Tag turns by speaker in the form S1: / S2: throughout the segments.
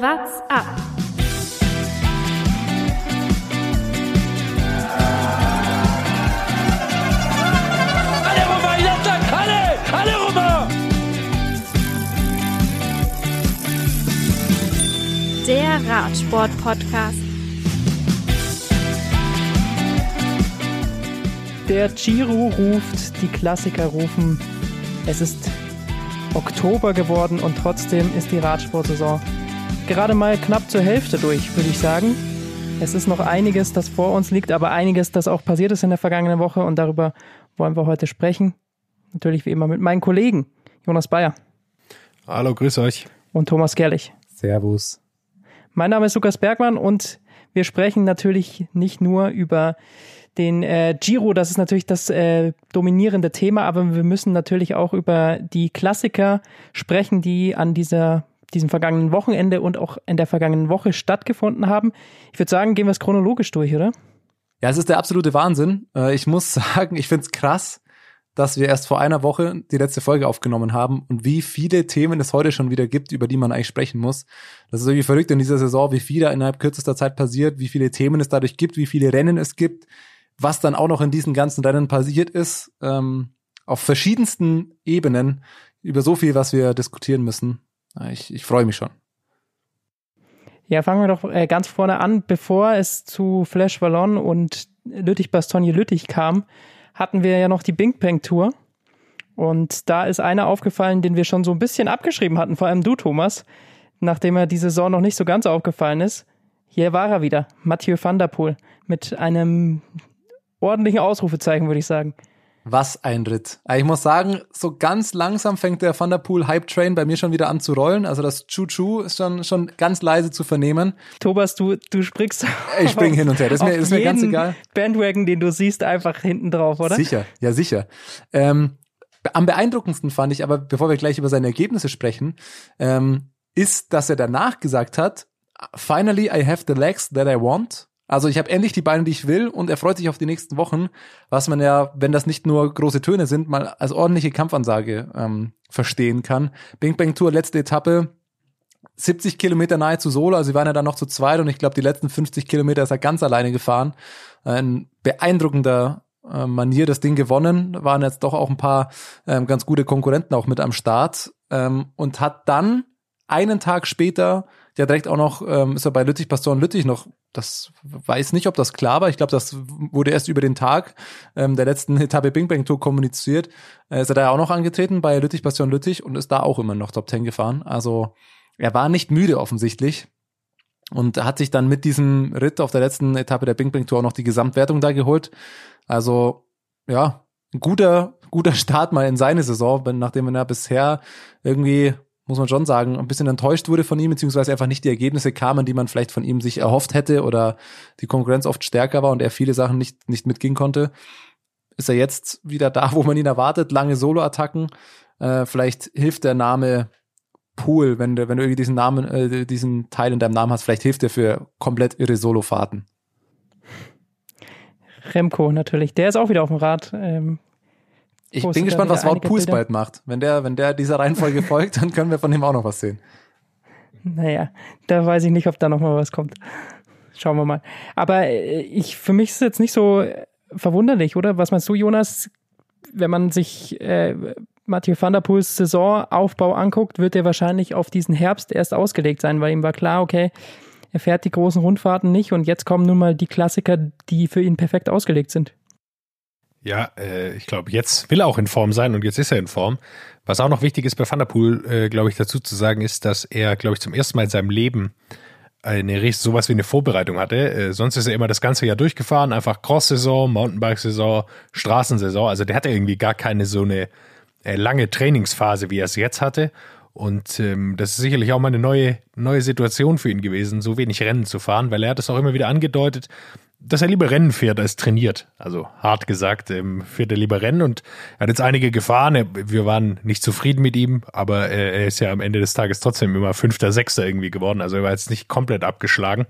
S1: What's up?
S2: Alle rüber, Jattak, alle! Alle rüber!
S1: Der Radsport-Podcast.
S3: Der Giro ruft, die Klassiker rufen. Es ist Oktober geworden und trotzdem ist die Radsportsaison gerade mal knapp zur Hälfte durch, würde ich sagen. Es ist noch einiges, das vor uns liegt, aber einiges, das auch passiert ist in der vergangenen Woche und darüber wollen wir heute sprechen. Natürlich wie immer mit meinen Kollegen Jonas Bayer
S4: Hallo, grüß euch.
S3: und Thomas Gerlich.
S4: Servus.
S3: Mein Name ist Lukas Bergmann und wir sprechen natürlich nicht nur über den äh, Giro, das ist natürlich das äh, dominierende Thema, aber wir müssen natürlich auch über die Klassiker sprechen, die an dieser diesem vergangenen Wochenende und auch in der vergangenen Woche stattgefunden haben. Ich würde sagen, gehen wir es chronologisch durch, oder?
S4: Ja, es ist der absolute Wahnsinn. Äh, Ich muss sagen, ich find's krass, dass wir erst vor einer Woche die letzte Folge aufgenommen haben und wie viele Themen es heute schon wieder gibt, über die man eigentlich sprechen muss. Das ist irgendwie verrückt in dieser Saison, wie viel da innerhalb kürzester Zeit passiert, wie viele Themen es dadurch gibt, wie viele Rennen es gibt, was dann auch noch in diesen ganzen Rennen passiert ist, ähm, auf verschiedensten Ebenen, über so viel, was wir diskutieren müssen. Ich, ich freue mich schon.
S3: Ja, fangen wir doch äh, ganz vorne an. Bevor es zu Flash Wallon und Lüttich-Bastogne-Lüttich kam, hatten wir ja noch die Bing Bang Tour. Und da ist einer aufgefallen, den wir schon so ein bisschen abgeschrieben hatten, vor allem du, Thomas, nachdem er die Saison noch nicht so ganz aufgefallen ist. Hier war er wieder, Mathieu van der Poel, mit einem ordentlichen Ausrufezeichen, würde ich sagen.
S4: Was ein Ritt. Also Ich muss sagen, so ganz langsam fängt der Van der Poel Hype Train bei mir schon wieder an zu rollen. Also das Choo-Choo ist schon, schon ganz leise zu vernehmen.
S3: Thomas, du, du springst
S4: Ich spring hin und her. Das ist mir, ist mir ganz egal.
S3: Bandwagon, den du siehst, einfach hinten drauf, oder?
S4: Sicher, ja sicher. Ähm, am beeindruckendsten fand ich, aber bevor wir gleich über seine Ergebnisse sprechen, ähm, ist, dass er danach gesagt hat, finally I have the legs that I want. Also ich habe endlich die Beine, die ich will und er freut sich auf die nächsten Wochen, was man ja, wenn das nicht nur große Töne sind, mal als ordentliche Kampfansage ähm, verstehen kann. Bing Bang Tour, letzte Etappe, 70 Kilometer nahe zu Solo, also sie waren ja dann noch zu zweit und ich glaube, die letzten 50 Kilometer ist er ganz alleine gefahren. Ein beeindruckender äh, Manier das Ding gewonnen, waren jetzt doch auch ein paar ähm, ganz gute Konkurrenten auch mit am Start ähm, und hat dann einen Tag später ja direkt auch noch, ähm, ist er bei Lüttich, Pastor und Lüttich noch, das weiß nicht, ob das klar war, ich glaube, das wurde erst über den Tag ähm, der letzten Etappe Bing Bang Tour kommuniziert, äh, ist er da ja auch noch angetreten bei Lüttich, Pastor und Lüttich und ist da auch immer noch Top 10 gefahren, also er war nicht müde offensichtlich und hat sich dann mit diesem Ritt auf der letzten Etappe der Bing Bang Tour auch noch die Gesamtwertung da geholt. Also, ja, ein guter, guter Start mal in seine Saison, nachdem er bisher irgendwie, muss man schon sagen, ein bisschen enttäuscht wurde von ihm, beziehungsweise einfach nicht die Ergebnisse kamen, die man vielleicht von ihm sich erhofft hätte oder die Konkurrenz oft stärker war und er viele Sachen nicht, nicht mitgehen konnte. Ist er jetzt wieder da, wo man ihn erwartet, lange Solo-Attacken. Äh, vielleicht hilft der Name Pool, wenn du, wenn du irgendwie diesen Namen, äh, diesen Teil in deinem Namen hast, vielleicht hilft der für komplett irre Solofahrten.
S3: Remco natürlich, der ist auch wieder auf dem Rad. Ähm,
S4: Ich bin gespannt, was Wout Pools bald macht. Wenn der, wenn der dieser Reihenfolge folgt, dann können wir von dem auch noch was sehen.
S3: Naja, da weiß ich nicht, ob da noch mal was kommt. Schauen wir mal. Aber äh, ich, für mich ist es jetzt nicht so äh, verwunderlich, oder? Was meinst du, Jonas? Wenn man sich äh, Mathieu van der Poels Saisonaufbau anguckt, wird er wahrscheinlich auf diesen Herbst erst ausgelegt sein, weil ihm war klar, okay, er fährt die großen Rundfahrten nicht und jetzt kommen nun mal die Klassiker, die für ihn perfekt ausgelegt sind.
S5: Ja, äh, ich glaube, jetzt will er auch in Form sein und jetzt ist er in Form. Was auch noch wichtig ist bei Van der Poel, äh, glaube ich, dazu zu sagen, ist, dass er, glaube ich, zum ersten Mal in seinem Leben eine sowas wie eine Vorbereitung hatte. Äh, sonst ist er immer das ganze Jahr durchgefahren, einfach Cross-Saison, Mountainbike-Saison, Straßensaison. Also der hatte irgendwie gar keine so eine äh, lange Trainingsphase, wie er es jetzt hatte. Und ähm, das ist sicherlich auch mal eine neue, neue Situation für ihn gewesen, so wenig Rennen zu fahren, weil er hat es auch immer wieder angedeutet, dass er lieber Rennen fährt als trainiert. Also hart gesagt, ähm, fährt er lieber Rennen und er hat jetzt einige gefahren. Wir waren nicht zufrieden mit ihm, aber er ist ja am Ende des Tages trotzdem immer Fünfter, Sechster irgendwie geworden. Also er war jetzt nicht komplett abgeschlagen.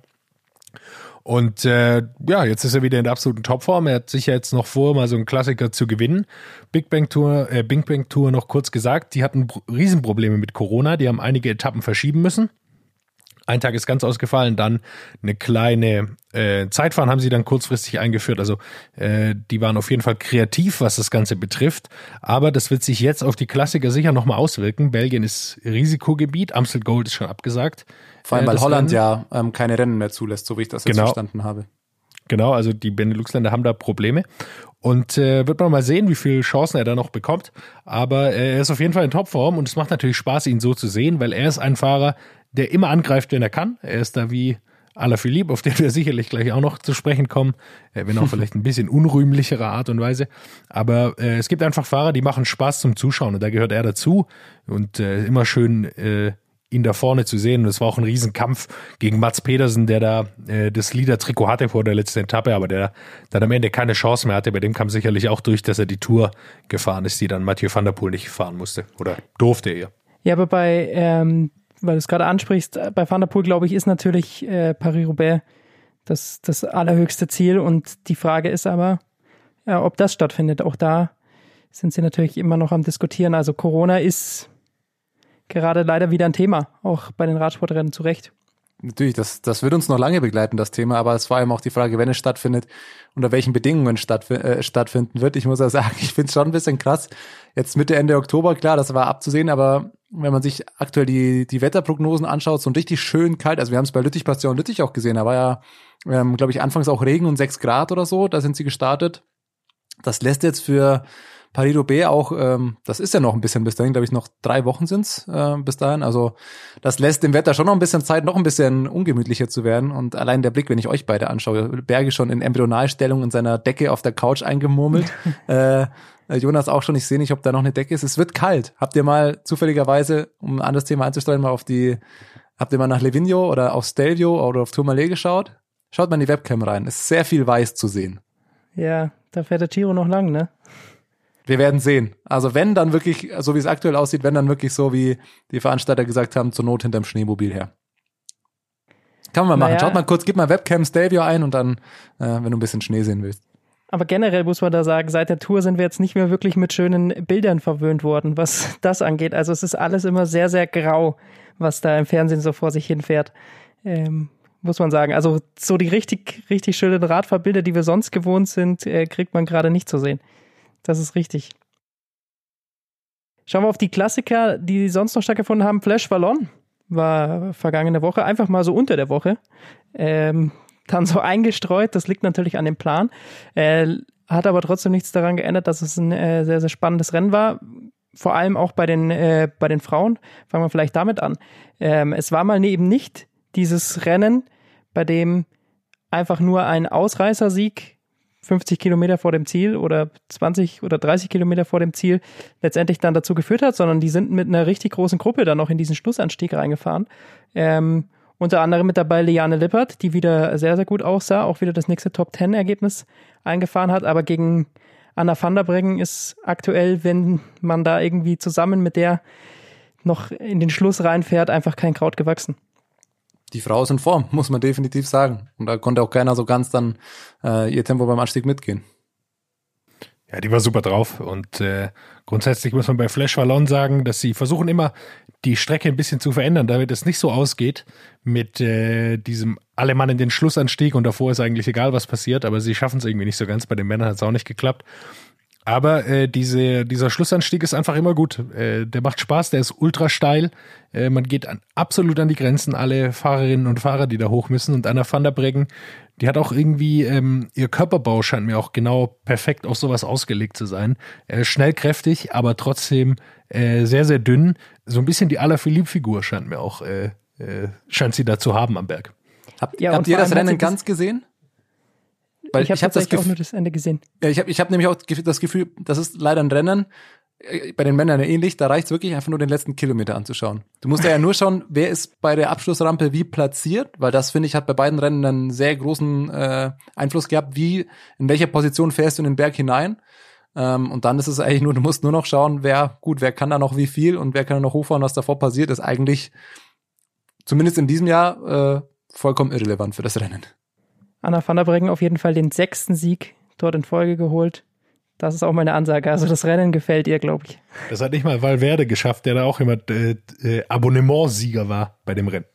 S5: Und äh, ja, jetzt ist er wieder in der absoluten Topform. Er hat sicher jetzt noch vor, mal so einen Klassiker zu gewinnen. Big Bang Tour, äh, Big Bang Tour noch kurz gesagt, die hatten Pro- Riesenprobleme mit Corona. Die haben einige Etappen verschieben müssen. Ein Tag ist ganz ausgefallen, dann eine kleine äh, Zeitfahren haben sie dann kurzfristig eingeführt. Also äh, die waren auf jeden Fall kreativ, was das Ganze betrifft. Aber das wird sich jetzt auf die Klassiker sicher nochmal auswirken. Belgien ist Risikogebiet, Amstel Gold ist schon abgesagt.
S4: Vor allem,
S5: Äh,
S4: weil
S5: das
S4: Holland
S5: Rennen-
S4: ja ähm, keine Rennen mehr zulässt, so wie ich das jetzt
S5: Genau.
S4: verstanden habe.
S5: Genau, also die Benelux-Länder haben da Probleme. Und äh, wird man mal sehen, wie viele Chancen er da noch bekommt. Aber äh, er ist auf jeden Fall in Topform und es macht natürlich Spaß, ihn so zu sehen, weil er ist ein Fahrer, der immer angreift, wenn er kann. Er ist da wie Alaphilippe, auf den wir sicherlich gleich auch noch zu sprechen kommen, äh, wenn auch vielleicht ein bisschen unrühmlichere Art und Weise. Aber äh, es gibt einfach Fahrer, die machen Spaß zum Zuschauen und da gehört er dazu. Und äh, immer schön äh, ihn da vorne zu sehen. Und es war auch ein Riesenkampf gegen Mats Pedersen, der da äh, das Liedertrikot hatte vor der letzten Etappe, aber der dann am Ende keine Chance mehr hatte. Bei dem kam sicherlich auch durch, dass er die Tour gefahren ist, die dann Mathieu van der Poel nicht fahren musste. Oder durfte er.
S3: Ja, aber bei, ähm, weil du es gerade ansprichst, äh, bei Van der Poel, glaube ich, ist natürlich äh, Paris-Roubaix das, das allerhöchste Ziel. Und die Frage ist aber, äh, ob das stattfindet. Auch da sind sie natürlich immer noch am Diskutieren. Also Corona ist gerade leider wieder ein Thema, auch bei den Radsportrennen zu Recht.
S4: Natürlich, das, das wird uns noch lange begleiten, das Thema, aber es war eben auch die Frage, wenn es stattfindet, unter welchen Bedingungen stattf äh, stattfinden wird. Ich muss ja sagen, ich finde es schon ein bisschen krass. Jetzt Mitte, Ende Oktober, klar, das war abzusehen, aber wenn man sich aktuell die, die Wetterprognosen anschaut, so richtig schön kalt, also wir haben es bei Lüttich, Bastion Lüttich auch gesehen, da war ja, ähm, glaube ich, anfangs auch Regen und sechs Grad oder so, da sind sie gestartet. Das lässt jetzt für Paris-Roubaix auch, ähm, das ist ja noch ein bisschen bis dahin, glaube ich, noch drei Wochen sind's äh, bis dahin. Also das lässt dem Wetter schon noch ein bisschen Zeit, noch ein bisschen ungemütlicher zu werden. Und allein der Blick, wenn ich euch beide anschaue, Berge schon in Embryonalstellung in seiner Decke auf der Couch eingemurmelt. äh, Jonas auch schon, ich sehe nicht, ob da noch eine Decke ist. Es wird kalt. Habt ihr mal zufälligerweise, um ein anderes Thema einzusteuern, mal auf die, habt ihr mal nach Levigno oder auf Stelvio oder auf Tourmalet geschaut? Schaut mal in die Webcam rein. Es ist sehr viel weiß zu sehen.
S3: Ja, da fährt der Giro noch lang, ne?
S4: Wir werden sehen. Also wenn dann wirklich, so wie es aktuell aussieht, wenn dann wirklich so, wie die Veranstalter gesagt haben, zur Not hinterm Schneemobil her. Kann man mal machen.
S3: Naja.
S4: Schaut mal kurz, gib mal Webcam Stelvio ein und dann, äh, wenn du ein bisschen Schnee sehen willst.
S3: Aber generell muss man da sagen, seit der Tour sind wir jetzt nicht mehr wirklich mit schönen Bildern verwöhnt worden, was das angeht. Also es ist alles immer sehr, sehr grau, was da im Fernsehen so vor sich hinfährt. Ähm, muss man sagen. Also so die richtig, richtig schönen Radfahrbilder, die wir sonst gewohnt sind, äh, kriegt man gerade nicht zu sehen. Das ist richtig. Schauen wir auf die Klassiker, die sonst noch stattgefunden haben. Flash Wallon war vergangene Woche, einfach mal so unter der Woche. Ähm, dann so eingestreut, das liegt natürlich an dem Plan. Äh, hat aber trotzdem nichts daran geändert, dass es ein äh, sehr, sehr spannendes Rennen war. Vor allem auch bei den, äh, bei den Frauen. Fangen wir vielleicht damit an. Ähm, es war mal eben nicht dieses Rennen, bei dem einfach nur ein Ausreißersieg 50 Kilometer vor dem Ziel oder 20 oder 30 Kilometer vor dem Ziel letztendlich dann dazu geführt hat, sondern die sind mit einer richtig großen Gruppe dann noch in diesen Schlussanstieg reingefahren. Ähm, unter anderem mit dabei Liane Lippert, die wieder sehr, sehr gut aussah, auch wieder das nächste Top-10-Ergebnis eingefahren hat, aber gegen Anna van der Breggen ist aktuell, wenn man da irgendwie zusammen mit der noch in den Schluss reinfährt, einfach kein Kraut gewachsen.
S4: Die Frau ist in Form, muss man definitiv sagen. Und da konnte auch keiner so ganz dann äh, ihr Tempo beim Anstieg mitgehen.
S5: Ja, die war super drauf. Und äh, grundsätzlich muss man bei Flash Wallon sagen, dass sie versuchen immer, die Strecke ein bisschen zu verändern, damit es nicht so ausgeht mit äh, diesem alle Mann in den Schlussanstieg und davor ist eigentlich egal, was passiert, aber sie schaffen es irgendwie nicht so ganz. Bei den Männern hat es auch nicht geklappt. Aber äh, diese, dieser Schlussanstieg ist einfach immer gut. Äh, der macht Spaß, der ist ultra steil. Äh, man geht an, absolut an die Grenzen, alle Fahrerinnen und Fahrer, die da hoch müssen. Und Anna van der Breggen, die hat auch irgendwie, ähm, ihr Körperbau scheint mir auch genau perfekt auf sowas ausgelegt zu sein. Äh, schnell kräftig, aber trotzdem äh, sehr, sehr dünn. So ein bisschen die Alaphilippe-Figur scheint mir auch, äh, äh, scheint sie da zu haben am Berg.
S4: Habt,
S3: Ja,
S4: habt ihr das Rennen ganz gesehen? Weil
S3: ich habe
S4: hab das
S3: tatsächlich auch
S4: Gefühl,
S3: nur das Ende gesehen.
S4: Ja, ich habe ich hab nämlich auch das Gefühl, das ist leider ein Rennen, bei den Männern ähnlich, da reicht's wirklich einfach nur den letzten Kilometer anzuschauen. Du musst ja nur schauen, wer ist bei der Abschlussrampe wie platziert, weil das, finde ich, hat bei beiden Rennen einen sehr großen äh, Einfluss gehabt, wie, in welcher Position fährst du in den Berg hinein. Ähm, und dann ist es eigentlich nur, du musst nur noch schauen, wer, gut, wer kann da noch wie viel und wer kann da noch hochfahren, was davor passiert, ist eigentlich, zumindest in diesem Jahr, äh, vollkommen irrelevant für das Rennen.
S3: Anna van der Breggen auf jeden Fall den sechsten Sieg dort in Folge geholt. Das ist auch meine Ansage. Also das Rennen gefällt ihr, glaube ich.
S5: Das hat nicht mal Valverde geschafft, der da auch immer äh, äh, Abonnementsieger war bei dem Rennen.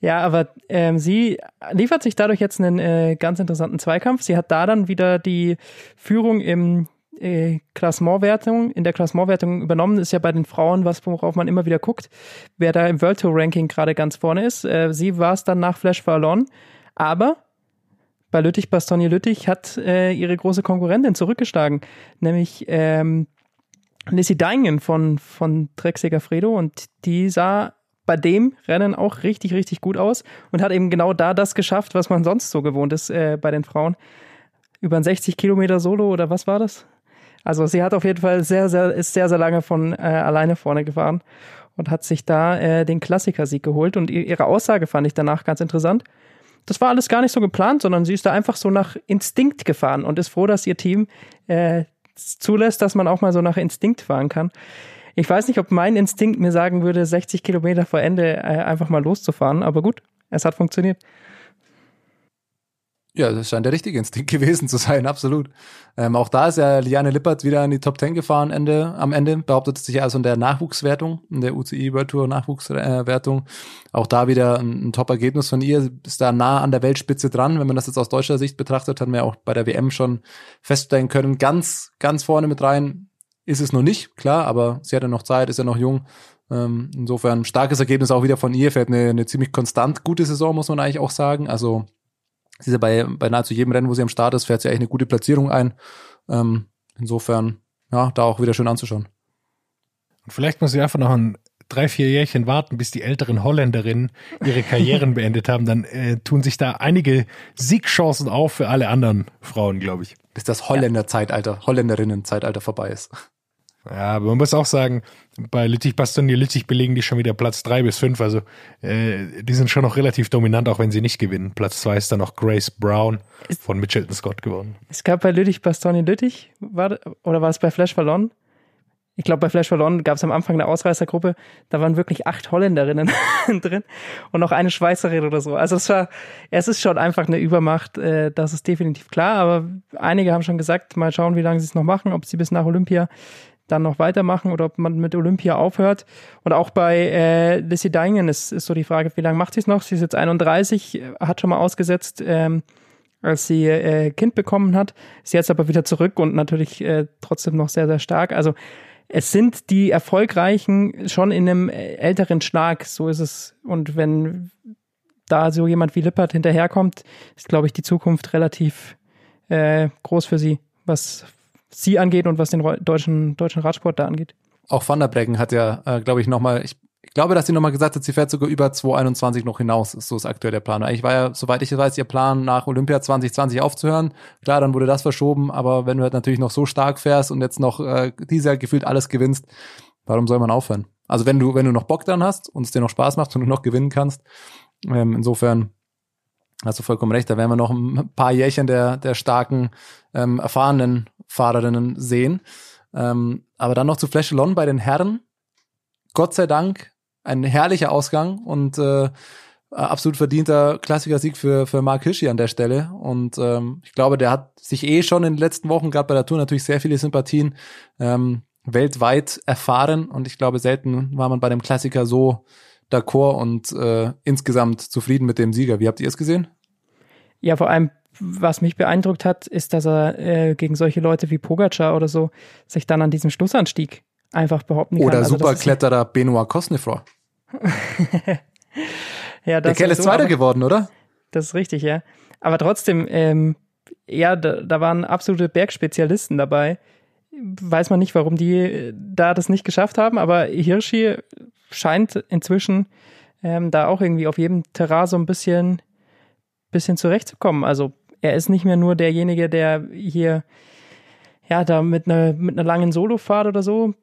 S3: Ja, aber ähm, sie liefert sich dadurch jetzt einen äh, ganz interessanten Zweikampf. Sie hat da dann wieder die Führung im äh, Klassementwertung, in der Klassementwertung übernommen. Ist ja bei den Frauen was, worauf man immer wieder guckt, wer da im World Tour Ranking gerade ganz vorne ist. Äh, sie war es dann nach Flash verloren, aber bei Lüttich, Bastogne Lüttich hat äh, ihre große Konkurrentin zurückgeschlagen, nämlich ähm, Lissy Deingen von, von Trek Segafredo und die sah bei dem Rennen auch richtig, richtig gut aus und hat eben genau da das geschafft, was man sonst so gewohnt ist äh, bei den Frauen. Über ein 60 Kilometer Solo oder was war das? Also sie hat auf jeden Fall sehr, sehr, ist sehr, sehr lange von äh, alleine vorne gefahren und hat sich da äh, den Klassikersieg geholt. Und ihre Aussage fand ich danach ganz interessant. Das war alles gar nicht so geplant, sondern sie ist da einfach so nach Instinkt gefahren und ist froh, dass ihr Team äh, zulässt, dass man auch mal so nach Instinkt fahren kann. Ich weiß nicht, ob mein Instinkt mir sagen würde, 60 Kilometer vor Ende äh, einfach mal loszufahren, aber gut, es hat funktioniert.
S4: Ja, das scheint der richtige Instinkt gewesen zu sein, absolut. Ähm, auch da ist ja Liane Lippert wieder in die Top 10 gefahren Ende, am Ende, behauptet sich also in der Nachwuchswertung, in der UCI World Tour Nachwuchswertung. Auch da wieder ein, ein Top-Ergebnis von ihr, ist da nah an der Weltspitze dran. Wenn man das jetzt aus deutscher Sicht betrachtet, haben wir auch bei der WM schon feststellen können, ganz, ganz vorne mit rein ist es noch nicht, klar, aber sie hat ja noch Zeit, ist ja noch jung. Ähm, insofern starkes Ergebnis auch wieder von ihr. Fährt eine, eine ziemlich konstant gute Saison, muss man eigentlich auch sagen. Also sie ist ja bei, bei nahezu jedem Rennen, wo sie am Start ist, fährt sie eigentlich eine gute Platzierung ein. Ähm, insofern, ja, da auch wieder schön anzuschauen.
S5: Und vielleicht muss sie einfach noch ein drei, vier Jährchen warten, bis die älteren Holländerinnen ihre Karrieren beendet haben, dann äh, tun sich da einige Siegchancen auf für alle anderen Frauen, glaube ich.
S4: Bis das Holländer-Zeitalter, Holländerinnen-Zeitalter vorbei ist.
S5: Ja, aber man muss auch sagen, bei Lüttich Bastogne Lüttich belegen die schon wieder Platz drei bis fünf. Also äh, die sind schon noch relativ dominant, auch wenn sie nicht gewinnen. Platz zwei ist dann noch Grace Brown von Mitchelton Scott gewonnen.
S3: Es gab bei Lüttich Bastogne Lüttich, war, oder war es bei Flash verloren? Ich glaube, bei Flash verloren gab es am Anfang eine Ausreißergruppe, da waren wirklich acht Holländerinnen drin und noch eine Schweizerin oder so. Also es war, es ist schon einfach eine Übermacht, äh, das ist definitiv klar, aber einige haben schon gesagt, mal schauen, wie lange sie es noch machen, ob sie bis nach Olympia dann noch weitermachen oder ob man mit Olympia aufhört. Und auch bei äh, Lissy Dingen ist, ist so die Frage, wie lange macht sie es noch? Sie ist jetzt 31, hat schon mal ausgesetzt, ähm, als sie äh, Kind bekommen hat. Ist jetzt aber wieder zurück und natürlich äh, trotzdem noch sehr, sehr stark. Also es sind die Erfolgreichen schon in einem älteren Schlag, so ist es. Und wenn da so jemand wie Lippert hinterherkommt, ist, glaube ich, die Zukunft relativ äh, groß für sie, was sie angeht und was den deutschen, deutschen Radsport da angeht.
S4: Auch Van der Breggen hat ja, äh, glaube ich, nochmal, ich, ich glaube, dass sie nochmal gesagt hat, sie fährt sogar über 2021 noch hinaus, ist so das aktuelle Plan. Eigentlich war ja, soweit ich weiß, ihr Plan nach Olympia 2020 aufzuhören. Klar, dann wurde das verschoben, aber wenn du halt natürlich noch so stark fährst und jetzt noch äh, dieses Jahr gefühlt alles gewinnst, warum soll man aufhören? Also wenn du, wenn du noch Bock dran hast und es dir noch Spaß macht und du noch gewinnen kannst, ähm, insofern hast du vollkommen recht, da werden wir noch ein paar Jährchen der, der starken, ähm, erfahrenen Fahrerinnen sehen. Ähm, aber dann noch zu Flash Lon bei den Herren. Gott sei Dank ein herrlicher Ausgang und äh, absolut verdienter Klassiker-Sieg für, für Mark Hirschi an der Stelle. Und ähm, ich glaube, der hat sich eh schon in den letzten Wochen, gerade bei der Tour, natürlich sehr viele Sympathien ähm, weltweit erfahren. Und ich glaube, selten war man bei dem Klassiker so d'accord und äh, insgesamt zufrieden mit dem Sieger. Wie habt ihr es gesehen?
S3: Ja, vor allem was mich beeindruckt hat, ist, dass er äh, gegen solche Leute wie Pogacar oder so sich dann an diesem Schlussanstieg einfach behaupten kann.
S4: Oder also Superkletterer Benoit Cosnefroy.
S3: ja,
S4: Der Kerl ist so, Zweiter geworden, oder?
S3: Das ist richtig, ja. Aber trotzdem, ähm, ja, da, da waren absolute Bergspezialisten dabei. Weiß man nicht, warum die äh, da das nicht geschafft haben, aber Hirschi scheint inzwischen ähm, da auch irgendwie auf jedem Terrain so ein bisschen, bisschen zurechtzukommen. Also er ist nicht mehr nur derjenige, der hier ja da mit einer mit einer langen Solofahrt oder so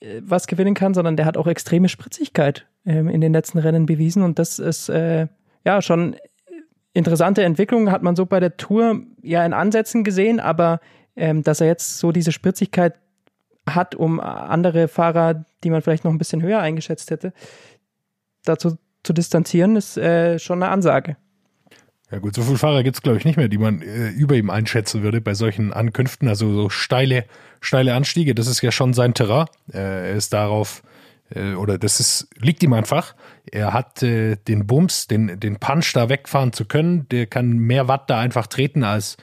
S3: äh, was gewinnen kann, sondern der hat auch extreme Spritzigkeit ähm, in den letzten Rennen bewiesen und das ist äh, ja schon interessante Entwicklung hat man so bei der Tour ja in Ansätzen gesehen, aber ähm, dass er jetzt so diese Spritzigkeit hat, um andere Fahrer, die man vielleicht noch ein bisschen höher eingeschätzt hätte, dazu zu distanzieren, ist äh, schon eine Ansage.
S5: Ja gut, so viele Fahrer gibt es, glaube ich, nicht mehr, die man äh, über ihm einschätzen würde bei solchen Ankünften. Also so steile, steile Anstiege, das ist ja schon sein Terrain. Äh, er ist darauf äh, oder das ist, liegt ihm einfach. Er hat äh, den Bums, den, den Punch da wegfahren zu können. Der kann mehr Watt da einfach treten als,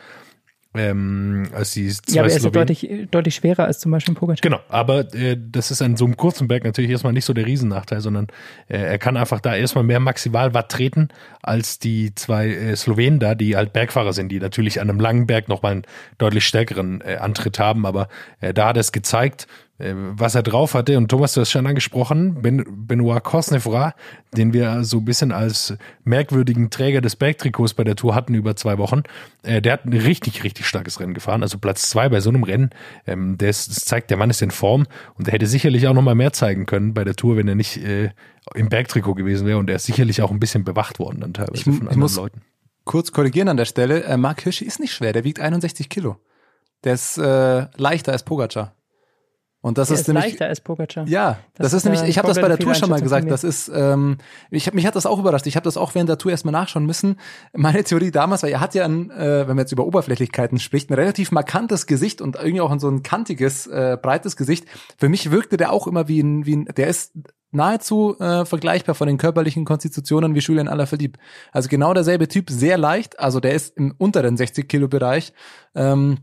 S5: ähm, als die zwei
S3: Ja, aber er ist ja deutlich, deutlich schwerer als zum Beispiel Pogacar.
S5: Genau, aber äh, das ist an so einem kurzen Berg natürlich erstmal nicht so der Riesennachteil, sondern äh, er kann einfach da erstmal mehr Maximalwatt treten als die zwei äh, Slowenen da, die halt Bergfahrer sind, die natürlich an einem langen Berg nochmal einen deutlich stärkeren äh, Antritt haben, aber äh, da hat er es gezeigt, was er drauf hatte. Und Thomas, du hast schon angesprochen, ben, Benoit Cosnefroy, den wir so ein bisschen als merkwürdigen Träger des Bergtrikots bei der Tour hatten über zwei Wochen, äh, der hat ein richtig, richtig starkes Rennen gefahren. Also Platz zwei bei so einem Rennen, ähm, der ist, das zeigt, der Mann ist in Form und er hätte sicherlich auch noch mal mehr zeigen können bei der Tour, wenn er nicht äh, im Bergtrikot gewesen wäre. Und er ist sicherlich auch ein bisschen bewacht worden dann teilweise
S4: Ich-
S5: von
S4: ich
S5: anderen
S4: muss-
S5: Leuten.
S4: Kurz korrigieren an der Stelle. Äh, Mark Hirschi ist nicht schwer, der wiegt 61 Kilo. Der ist äh, leichter als Pogacar. Und das
S3: Er
S4: ist,
S3: ist
S4: nämlich
S3: leichter als Pogacar.
S4: Ja, das,
S3: Das
S4: ist nämlich,
S3: eine
S4: ich habe das bei der Tour schon mal gesagt, das ist, ähm, ich hab, mich hat das auch überrascht. Ich habe das auch während der Tour erstmal nachschauen müssen. Meine Theorie damals, weil er hat ja, ein, äh, wenn man jetzt über Oberflächlichkeiten spricht, ein relativ markantes Gesicht und irgendwie auch ein so ein kantiges, äh, breites Gesicht. Für mich wirkte der auch immer wie ein, wie ein der ist nahezu äh, vergleichbar von den körperlichen Konstitutionen wie Julian Alaphilippe. Also genau derselbe Typ, sehr leicht, also der ist im unteren 60 Kilo Bereich. Ähm,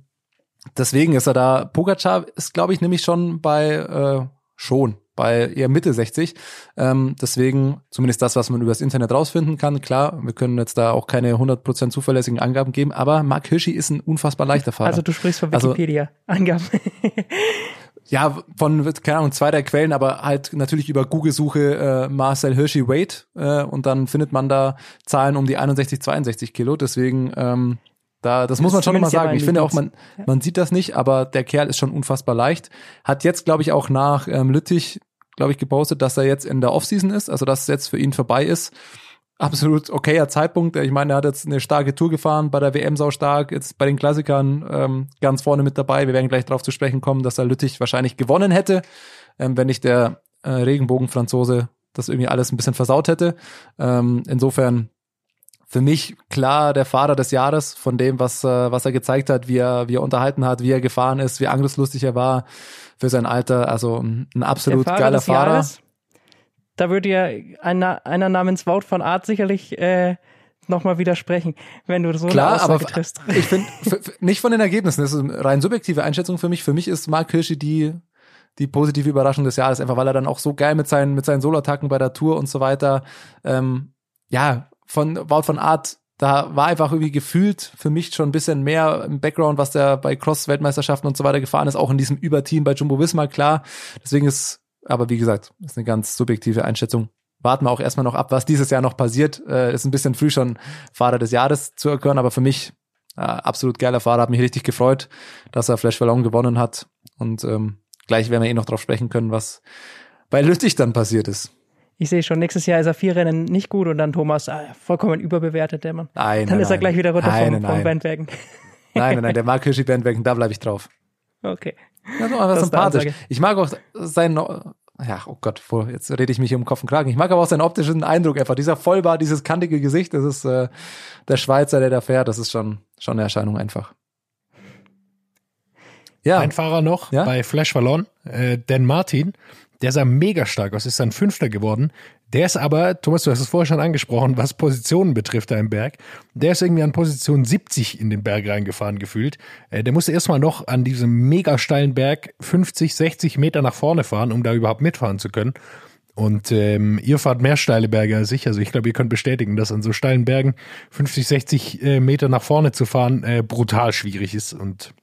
S4: deswegen ist er da. Pogacar ist, glaube ich, nämlich schon bei äh, schon bei eher Mitte 60. Ähm, deswegen zumindest das, was man über das Internet rausfinden kann. Klar, wir können jetzt da auch keine 100% zuverlässigen Angaben geben, aber Mark Hirschi ist ein unfassbar leichter Fahrer.
S3: Also du sprichst von
S4: Also-
S3: Wikipedia. Angaben.
S4: ja, von, keine Ahnung, zwei der Quellen, aber halt natürlich über Google-Suche äh, Marcel Hirschi Weight äh, und dann findet man da Zahlen um die 61, 62 Kilo. Deswegen, ähm, da, das muss man schon nochmal
S3: ja
S4: sagen. Ich finde auch, man,
S3: Leadings.
S4: man sieht das nicht, aber der Kerl ist schon unfassbar leicht. Hat jetzt, glaube ich, auch nach ähm, Lüttich, glaube ich, gepostet, dass er jetzt in der Offseason ist, also dass es jetzt für ihn vorbei ist. Absolut okayer Zeitpunkt. Ich meine, er hat jetzt eine starke Tour gefahren, bei der WM sau stark, jetzt bei den Klassikern ähm, ganz vorne mit dabei. Wir werden gleich darauf zu sprechen kommen, dass er Lüttich wahrscheinlich gewonnen hätte, ähm, wenn nicht der äh, Regenbogen-Franzose das irgendwie alles ein bisschen versaut hätte. Ähm, insofern für mich klar der Fahrer des Jahres von dem, was, äh, was er gezeigt hat, wie er, wie er unterhalten hat, wie er gefahren ist, wie angriffslustig er war für sein Alter. Also ein ein absolut
S3: Fahrer
S4: geiler Fahrer.
S3: Jahres, da würde ja einer, einer namens Wout von Art sicherlich äh, nochmal widersprechen, wenn du so
S4: Klar, aber
S3: triffst.
S4: ich finde, nicht von den Ergebnissen, das ist eine rein subjektive Einschätzung für mich. Für mich ist Mark Hirschi die, die positive Überraschung des Jahres, einfach weil er dann auch so geil mit seinen, mit seinen Solo-Attacken bei der Tour und so weiter, ähm, ja, von Wout von Art, da war einfach irgendwie gefühlt für mich schon ein bisschen mehr im Background, was der bei Cross-Weltmeisterschaften und so weiter gefahren ist, auch in diesem Überteam bei Jumbo Visma, klar. Deswegen ist, aber wie gesagt, ist eine ganz subjektive Einschätzung. Warten wir auch erstmal noch ab, was dieses Jahr noch passiert. Äh, ist ein bisschen früh schon Fahrer des Jahres zu erklären, aber für mich äh, absolut geiler Fahrer. Hat mich richtig gefreut, dass er Flash Ballon gewonnen hat. Und ähm, gleich werden wir eh noch drauf sprechen können, was bei Lüttich dann passiert ist.
S3: Ich sehe schon, nächstes Jahr ist er vier Rennen nicht gut und dann Thomas, ah, vollkommen überbewertet, der Mann.
S4: Nein,
S3: Dann
S4: nein,
S3: ist er
S4: nein.
S3: gleich wieder runter
S4: nein,
S3: vom,
S4: nein,
S3: vom Bandwagen.
S4: Nein, nein, nein, der Mark Hirschi Bandwagen, da bleibe ich drauf.
S3: Okay.
S4: Das ist
S3: eine
S4: sympathisch. Ich mag auch sein, ja, oh Gott, vor, jetzt rede ich mich um Kopf und Kragen. Ich mag aber auch seinen optischen Eindruck einfach. Dieser Vollbart, dieses kantige Gesicht, das ist äh, der Schweizer, der da fährt, das ist schon, schon eine Erscheinung einfach. Ja,
S5: Ein Fahrer noch
S4: Ja?
S5: bei Flash Wallon, äh, Dan Martin, der sah mega stark aus, ist dann Fünfter geworden. Der ist aber, Thomas, du hast es vorher schon angesprochen, was Positionen betrifft da im Berg, der ist irgendwie an Position 70 in den Berg reingefahren gefühlt. Äh, der musste erstmal noch an diesem mega steilen Berg 50, 60 Meter nach vorne fahren, um da überhaupt mitfahren zu können. Und ähm, ihr fahrt mehr steile Berge als ich. Also ich glaube, ihr könnt bestätigen, dass an so steilen Bergen 50, 60 äh, Meter nach vorne zu fahren äh, brutal schwierig ist. Und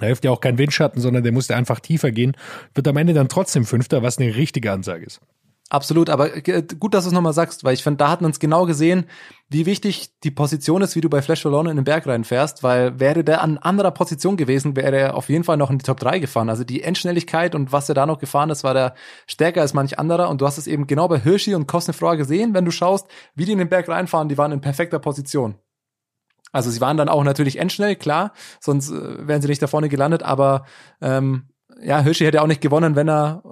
S5: da hilft ja auch kein Windschatten, sondern der musste einfach tiefer gehen. Wird am Ende dann trotzdem Fünfter, was eine richtige Ansage ist.
S4: Absolut, aber äh, gut, dass du es nochmal sagst, weil ich finde, da hat man es genau gesehen, wie wichtig die Position ist, wie du bei Flash Wallon in den Berg reinfährst, weil wäre der an anderer Position gewesen, wäre er auf jeden Fall noch in die Top 3 gefahren. Also die Endschnelligkeit und was er da noch gefahren ist, war der stärker als manch anderer und du hast es eben genau bei Hirschi und Kosnefroy gesehen, wenn du schaust, wie die in den Berg reinfahren, die waren in perfekter Position. Also sie waren dann auch natürlich endschnell, klar, sonst äh, wären sie nicht da vorne gelandet, aber ähm, ja, Hirschi hätte auch nicht gewonnen, wenn er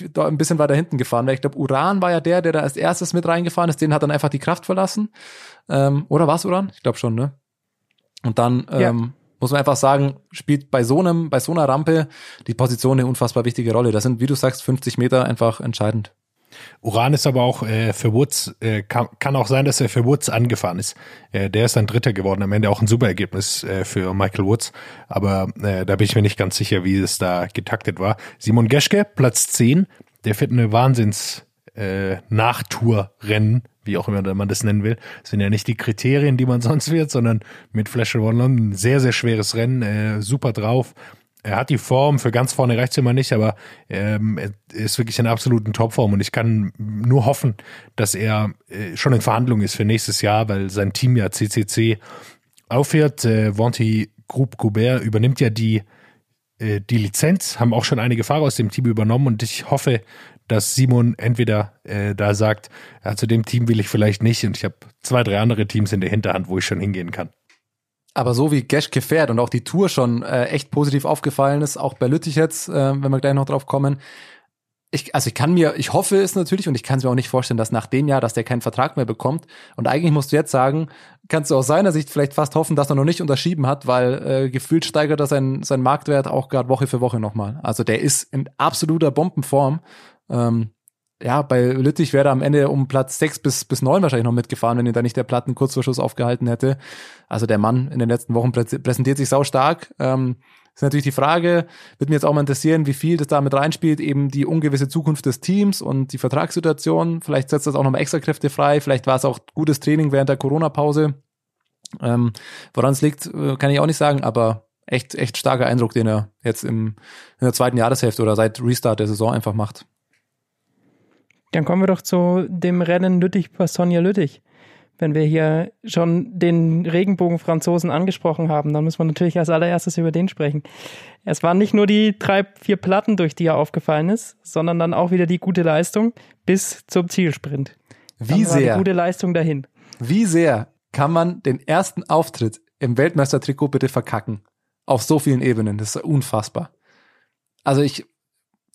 S4: äh, da ein bisschen weiter hinten gefahren wäre. Ich glaube, Uran war ja der, der da als erstes mit reingefahren ist. Den hat dann einfach die Kraft verlassen. Ähm, oder war es Uran? Ich glaube schon, ne? Und dann,
S3: Ja.
S4: ähm, muss man einfach sagen, spielt bei so einem, bei so einer Rampe die Position eine unfassbar wichtige Rolle. Das sind, wie du sagst, 50 Meter einfach entscheidend.
S5: Uran ist aber auch äh, für Woods, äh, kann, kann auch sein, dass er für Woods angefahren ist. Äh, der ist dann Dritter geworden, am Ende auch ein super Ergebnis äh, für Michael Woods. Aber äh, da bin ich mir nicht ganz sicher, wie es da getaktet war. Simon Geschke, Platz 10, der fährt eine Wahnsinns äh, wie auch immer man das nennen will. Das sind ja nicht die Kriterien, die man sonst wird, sondern mit Flash One ein sehr, sehr schweres Rennen, äh, super drauf. Er hat die Form, für ganz vorne reicht es immer nicht, aber ähm, er ist wirklich in absoluten Topform und ich kann nur hoffen, dass er äh, schon in Verhandlung ist für nächstes Jahr, weil sein Team ja CCC aufhört. Äh, Vonti Group Goubert übernimmt ja die, äh, die Lizenz, haben auch schon einige Fahrer aus dem Team übernommen und ich hoffe, dass Simon entweder äh, da sagt, ja, zu dem Team will ich vielleicht nicht und ich habe zwei, drei andere Teams in der Hinterhand, wo ich schon hingehen kann.
S4: Aber so wie Geschke fährt und auch die Tour schon äh, echt positiv aufgefallen ist, auch bei Lüttich jetzt, äh, wenn wir gleich noch drauf kommen. Ich, also ich kann mir, ich hoffe es natürlich und ich kann es mir auch nicht vorstellen, dass nach dem Jahr, dass der keinen Vertrag mehr bekommt. Und eigentlich musst du jetzt sagen, kannst du aus seiner Sicht vielleicht fast hoffen, dass er noch nicht unterschrieben hat, weil äh, gefühlt steigert er sein, sein Marktwert auch gerade Woche für Woche nochmal. Also der ist in absoluter Bombenform. Ähm, ja, bei Lüttich wäre er am Ende um Platz sechs bis, bis neun wahrscheinlich noch mitgefahren, wenn ihn da nicht der Platten kurz vor Schluss aufgehalten hätte. Also der Mann in den letzten Wochen präsentiert sich sau stark. Ähm, ist natürlich die Frage, wird mir jetzt auch mal interessieren, wie viel das da mit reinspielt, eben die ungewisse Zukunft des Teams und die Vertragssituation. Vielleicht setzt das auch nochmal extra Kräfte frei. Vielleicht war es auch gutes Training während der Corona-Pause. Ähm, woran es liegt, äh, kann ich auch nicht sagen, aber echt, echt starker Eindruck, den er jetzt im, in der zweiten Jahreshälfte oder seit Restart der Saison einfach macht.
S3: Dann kommen wir doch zu dem Rennen Lüttich-Bastogne Lüttich. Wenn wir hier schon den Regenbogen-Franzosen angesprochen haben, dann müssen wir natürlich als allererstes über den sprechen. Es waren nicht nur die drei, vier Platten, durch die er aufgefallen ist, sondern dann auch wieder die gute Leistung bis zum Zielsprint.
S4: Wie sehr?
S3: Gute Leistung dahin.
S4: Wie sehr kann man den ersten Auftritt im Weltmeistertrikot bitte verkacken? Auf so vielen Ebenen. Das ist unfassbar. Also ich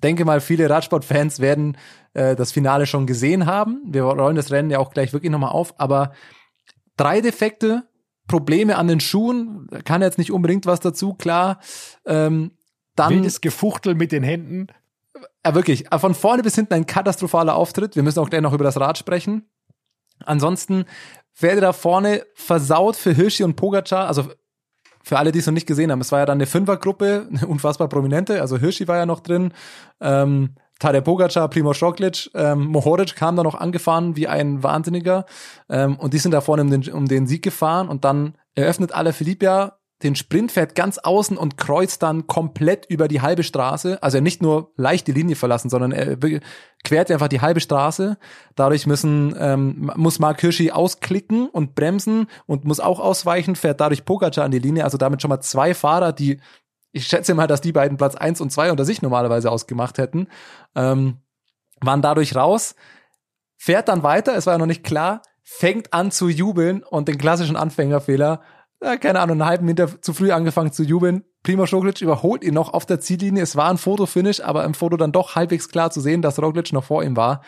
S4: denke mal, viele Radsportfans werden äh, das Finale schon gesehen haben. Wir rollen das Rennen ja auch gleich wirklich nochmal auf, aber drei Defekte, Probleme an den Schuhen, kann jetzt nicht unbedingt was dazu, klar. Ähm, dann
S5: Wildes Gefuchtel mit den Händen.
S4: Ja, wirklich. Von vorne bis hinten ein katastrophaler Auftritt. Wir müssen auch gleich noch über das Rad sprechen. Ansonsten werde da vorne versaut für Hirschi und Pogacar. Also für alle, die es noch nicht gesehen haben, es war ja dann eine Fünfergruppe, eine unfassbar prominente. Also Hirschi war ja noch drin. Ähm, Tadej Pogacar, Primoz Roglic, ähm, Mohoric kam da noch angefahren wie ein Wahnsinniger ähm, und die sind da vorne um den, um den Sieg gefahren und dann eröffnet alle Philippia den Sprint, fährt ganz außen und kreuzt dann komplett über die halbe Straße. Also er nicht nur leicht die Linie verlassen, sondern er quert einfach die halbe Straße. Dadurch müssen, ähm, muss Mark Hirschi ausklicken und bremsen und muss auch ausweichen, fährt dadurch Pogacar an die Linie. Also damit schon mal zwei Fahrer, die ich schätze mal, dass die beiden Platz eins und zwei unter sich normalerweise ausgemacht hätten, ähm, waren dadurch raus, fährt dann weiter, es war ja noch nicht klar, fängt an zu jubeln und den klassischen Anfängerfehler, ja, keine Ahnung, einen halben Meter zu früh angefangen zu jubeln. Prima Roglic überholt ihn noch auf der Ziellinie. Es war ein Fotofinish, aber im Foto dann doch halbwegs klar zu sehen, dass Roglic noch vor ihm war.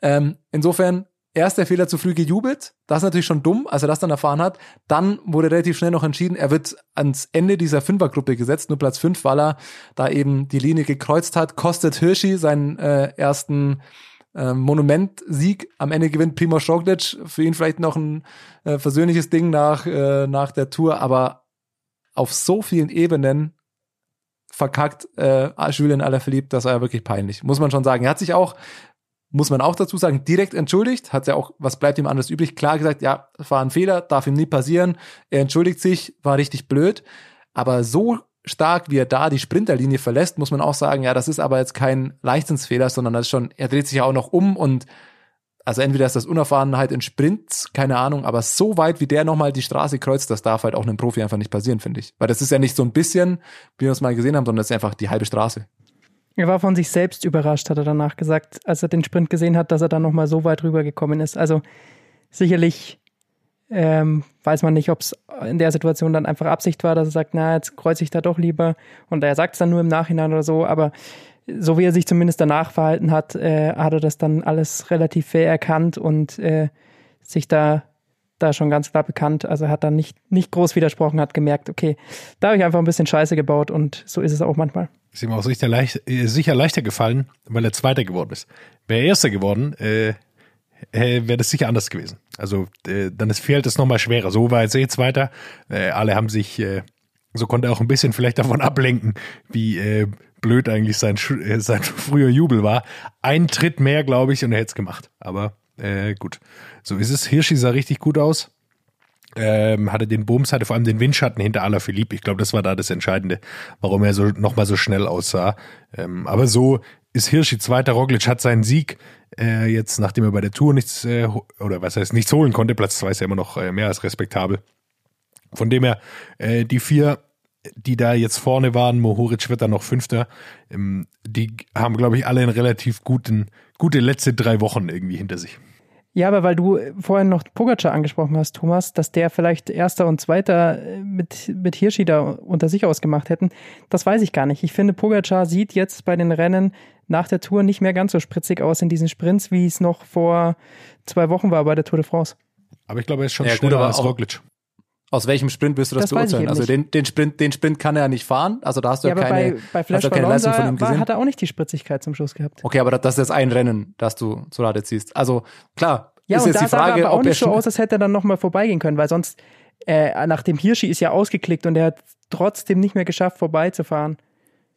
S4: Ähm, insofern erst der Fehler zu früh gejubelt. Das ist natürlich schon dumm, als er das dann erfahren hat. Dann wurde relativ schnell noch entschieden, er wird ans Ende dieser Fünfergruppe gesetzt, nur Platz fünf, weil er da eben die Linie gekreuzt hat. Kostet Hirschi seinen äh, ersten äh, Monumentsieg. Am Ende gewinnt Primoz Roglic. Für ihn vielleicht noch ein äh, versöhnliches Ding nach, äh, nach der Tour, aber auf so vielen Ebenen verkackt äh, Julien Alaphilippe, das war ja wirklich peinlich. Muss man schon sagen. Er hat sich auch muss man auch dazu sagen, direkt entschuldigt, hat ja auch, was bleibt ihm anders übrig, klar gesagt, ja, war ein Fehler, darf ihm nie passieren, er entschuldigt sich, war richtig blöd, aber so stark, wie er da die Sprinterlinie verlässt, muss man auch sagen, ja, das ist aber jetzt kein Leichtsinnsfehler, sondern das ist schon, er dreht sich ja auch noch um und also entweder ist das Unerfahrenheit in Sprints, keine Ahnung, aber so weit wie der nochmal die Straße kreuzt, das darf halt auch einem Profi einfach nicht passieren, finde ich. Weil das ist ja nicht so ein bisschen, wie wir es mal gesehen haben, sondern das ist einfach die halbe Straße.
S3: Er war von sich selbst überrascht, hat er danach gesagt, als er den Sprint gesehen hat, dass er dann nochmal so weit rübergekommen ist. Also sicherlich ähm, weiß man nicht, ob es in der Situation dann einfach Absicht war, dass er sagt, na, jetzt kreuze ich da doch lieber. Und er sagt es dann nur im Nachhinein oder so, aber so wie er sich zumindest danach verhalten hat, äh, hat er das dann alles relativ fair erkannt und äh, sich da da schon ganz klar bekannt. Also hat da nicht, nicht groß widersprochen, hat gemerkt, okay, da habe ich einfach ein bisschen Scheiße gebaut und so ist es auch manchmal.
S5: Ist ihm auch sicher, leicht, äh, sicher leichter gefallen, weil er Zweiter geworden ist. Wäre er Erster geworden, äh, wäre das sicher anders gewesen. Also äh, dann ist, fehlt es nochmal schwerer. So war jetzt eh Zweiter. Äh, alle haben sich, äh, so konnte er auch ein bisschen vielleicht davon ablenken, wie äh, blöd eigentlich sein, äh, sein früher Jubel war. Ein Tritt mehr, glaube ich, und er hätte es gemacht. Aber äh, gut, so ist es. Hirschi sah richtig gut aus. Ähm, hatte den Bums, hatte vor allem den Windschatten hinter Alaphilippe. Ich glaube, das war da das Entscheidende, warum er so nochmal so schnell aussah. Ähm, aber so ist Hirschi zweiter. Roglic hat seinen Sieg äh, jetzt, nachdem er bei der Tour nichts, äh, oder was heißt, nichts holen konnte. Platz zwei ist ja immer noch äh, mehr als respektabel. Von dem her, äh, die vier die da jetzt vorne waren, Mohoric wird dann noch Fünfter, ähm, die haben, glaube ich, alle einen relativ guten, gute letzte drei Wochen irgendwie hinter sich.
S3: Ja, aber weil du vorhin noch Pogacar angesprochen hast, Thomas, dass der vielleicht Erster und Zweiter äh, mit, mit Hirschi da unter sich ausgemacht hätten, das weiß ich gar nicht. Ich finde, Pogacar sieht jetzt bei den Rennen nach der Tour nicht mehr ganz so spritzig aus in diesen Sprints, wie es noch vor zwei Wochen war bei der Tour de France.
S5: Aber ich glaube, er ist schon ja, schneller gut, als Roglic.
S4: Aus welchem Sprint wirst du das, das beurteilen? Also den, den, Sprint, den Sprint kann er ja nicht fahren. Also da hast du ja, ja keine,
S3: bei, bei Flash keine Leistung von ihm gesehen. War, hat er auch nicht die Spritzigkeit zum Schluss gehabt.
S4: Okay, aber das ist jetzt ein Rennen, das du zu Rate ziehst. Also klar,
S3: ja, ist und jetzt da die Frage, sah aber auch nicht so aus, als hätte er dann nochmal vorbeigehen können, weil sonst äh, nach dem Hirschi ist ja ausgeklickt und er hat trotzdem nicht mehr geschafft, vorbeizufahren.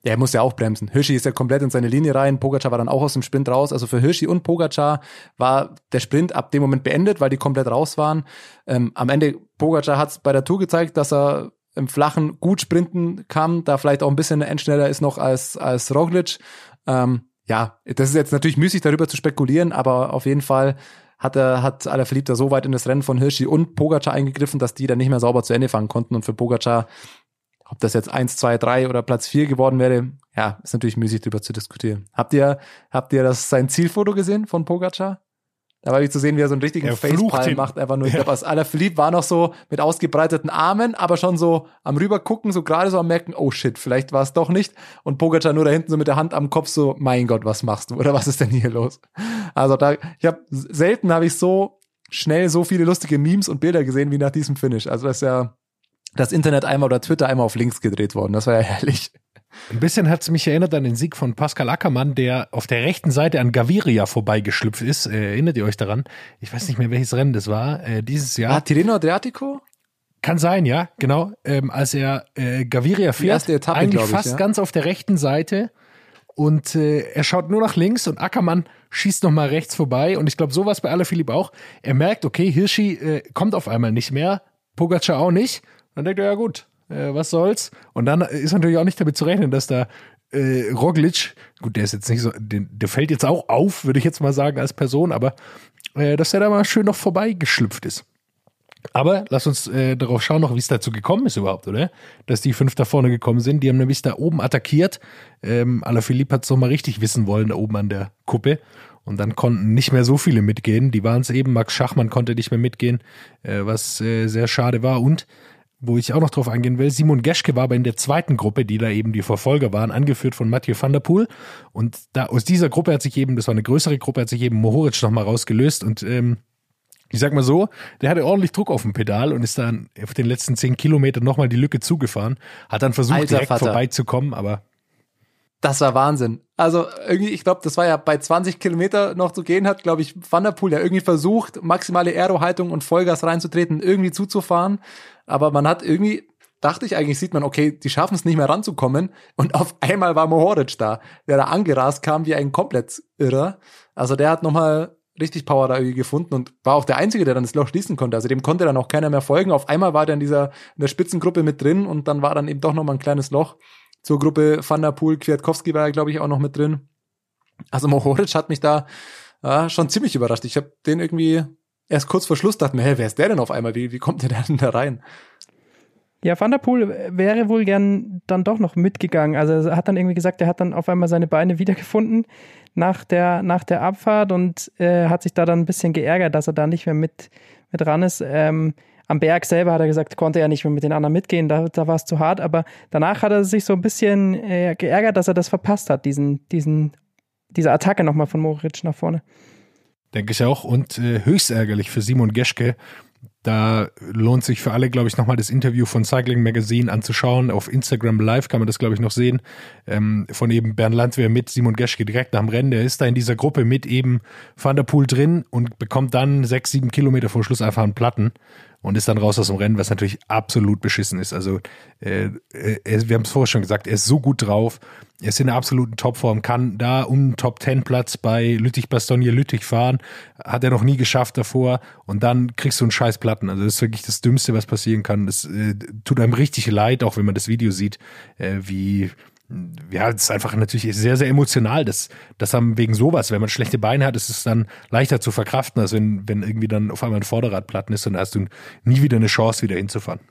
S4: Er muss ja auch bremsen. Hirschi ist ja komplett in seine Linie rein. Pogacar war dann auch aus dem Sprint raus. Also für Hirschi und Pogacar war der Sprint ab dem Moment beendet, weil die komplett raus waren. Ähm, am Ende, Pogacar hat es bei der Tour gezeigt, dass er im Flachen gut sprinten kann, da vielleicht auch ein bisschen endschneller ist noch als, als Roglic. Ähm, ja, das ist jetzt natürlich müßig darüber zu spekulieren, aber auf jeden Fall hat er, hat Alaphilippe da so weit in das Rennen von Hirschi und Pogacar eingegriffen, dass die dann nicht mehr sauber zu Ende fahren konnten und für Pogacar ob das jetzt eins, zwei, drei oder Platz vier geworden wäre, ja, ist natürlich müßig drüber zu diskutieren. Habt ihr, habt ihr das sein Zielfoto gesehen von Pogacar? Da war ich zu sehen, wie er so einen richtigen Facepalm macht, einfach nur. Ich glaube, als Alaphilippe war noch so mit ausgebreiteten Armen, aber schon so am rübergucken, so gerade so am merken, oh shit, vielleicht war es doch nicht. Und Pogacar nur da hinten so mit der Hand am Kopf so, mein Gott, was machst du? Oder was ist denn hier los? Also da, ich habe selten habe ich so schnell so viele lustige Memes und Bilder gesehen wie nach diesem Finish. Also das ist ja das Internet einmal oder Twitter einmal auf links gedreht worden. Das war ja herrlich.
S5: Ein bisschen hat es mich erinnert an den Sieg von Pascal Ackermann, der auf der rechten Seite an Gaviria vorbeigeschlüpft ist. Äh, erinnert ihr euch daran? Ich weiß nicht mehr, welches Rennen das war. Äh, dieses Jahr. Ah,
S4: Tirreno Adriatico?
S5: Kann sein, ja, genau. Ähm, als er äh, Gaviria fährt, Die erste Etappe, eigentlich ich, fast ja. ganz auf der rechten Seite und äh, er schaut nur nach links und Ackermann schießt noch mal rechts vorbei und ich glaube, sowas bei Alaphilippe auch. Er merkt, okay, Hirschi äh, kommt auf einmal nicht mehr, Pogacar auch nicht dann denkt er, ja gut, äh, was soll's. Und dann ist natürlich auch nicht damit zu rechnen, dass da äh, Roglic, gut, der ist jetzt nicht so, den, der fällt jetzt auch auf, würde ich jetzt mal sagen, als Person, aber äh, dass der da mal schön noch vorbeigeschlüpft ist. Aber lass uns äh, darauf schauen, noch wie es dazu gekommen ist überhaupt, oder? Dass die fünf da vorne gekommen sind. Die haben nämlich da oben attackiert. Ähm, Alaphilippe hat es nochmal richtig wissen wollen, da oben an der Kuppe. Und dann konnten nicht mehr so viele mitgehen. Die waren es eben. Max Schachmann konnte nicht mehr mitgehen, äh, was äh, sehr schade war. Und wo ich auch noch drauf eingehen will, Simon Geschke war aber in der zweiten Gruppe, die da eben die Verfolger waren, angeführt von Mathieu van der Poel. Und da aus dieser Gruppe hat sich eben, das war eine größere Gruppe, hat sich eben Mohoric nochmal rausgelöst und ähm, ich sag mal so, der hatte ordentlich Druck auf dem Pedal und ist dann auf den letzten zehn Kilometern nochmal die Lücke zugefahren, hat dann versucht, Alter direkt Vater. vorbeizukommen, aber
S4: das war Wahnsinn. Also irgendwie, ich glaube, das war ja bei 20 Kilometer noch zu gehen, hat, glaube ich, Van der Poel ja irgendwie versucht, maximale Aerohaltung und Vollgas reinzutreten, irgendwie zuzufahren. Aber man hat irgendwie, dachte ich eigentlich, sieht man, okay, die schaffen es nicht mehr ranzukommen. Und auf einmal war Mohoric da, der da angerast kam wie ein komplett Irrer. Also der hat nochmal richtig Power da irgendwie gefunden und war auch der Einzige, der dann das Loch schließen konnte. Also dem konnte dann auch keiner mehr folgen. Auf einmal war der in dieser in der Spitzengruppe mit drin und dann war dann eben doch nochmal ein kleines Loch zur Gruppe Van der Poel, Kwiatkowski war ja, glaube ich, auch noch mit drin. Also Mohoric hat mich da ja, schon ziemlich überrascht. Ich habe den irgendwie erst kurz vor Schluss dachte mir, hey, wer ist der denn auf einmal? Wie, wie kommt der denn da rein?
S3: Ja, Van der Poel wäre wohl gern dann doch noch mitgegangen. Also er hat dann irgendwie gesagt, er hat dann auf einmal seine Beine wiedergefunden nach der, nach der Abfahrt und äh, hat sich da dann ein bisschen geärgert, dass er da nicht mehr mit, mit ran ist. Ähm, am Berg selber hat er gesagt, konnte er nicht mehr mit den anderen mitgehen, da, da war es zu hart, aber danach hat er sich so ein bisschen äh, geärgert, dass er das verpasst hat, diesen, diesen, diese Attacke nochmal von Moritz nach vorne.
S5: Denke ich auch und äh, höchst ärgerlich für Simon Geschke, Da lohnt sich für alle, glaube ich, nochmal das Interview von Cycling Magazine anzuschauen. Auf Instagram Live kann man das, glaube ich, noch sehen. Ähm, von eben Bernd Landwehr mit Simon Geschke direkt nach dem Rennen. Der ist da in dieser Gruppe mit eben Van der Poel drin und bekommt dann sechs, sieben Kilometer vor Schluss einfach einen Platten und ist dann raus aus dem Rennen, was natürlich absolut beschissen ist. Also äh, er, wir haben es vorher schon gesagt, er ist so gut drauf, er ist in der absoluten Topform, kann da um Top Ten Platz bei Lüttich Bastogne Lüttich fahren, hat er noch nie geschafft davor und dann kriegst du einen scheiß Platten. Also das ist wirklich das Dümmste, was passieren kann. Das äh, tut einem richtig leid, auch wenn man das Video sieht, äh, wie ja, es ist einfach natürlich sehr, sehr emotional. Das, das haben wegen sowas, wenn man schlechte Beine hat, ist es dann leichter zu verkraften, als wenn, wenn irgendwie dann auf einmal ein Vorderradplatten ist und hast du nie wieder eine Chance, wieder hinzufahren.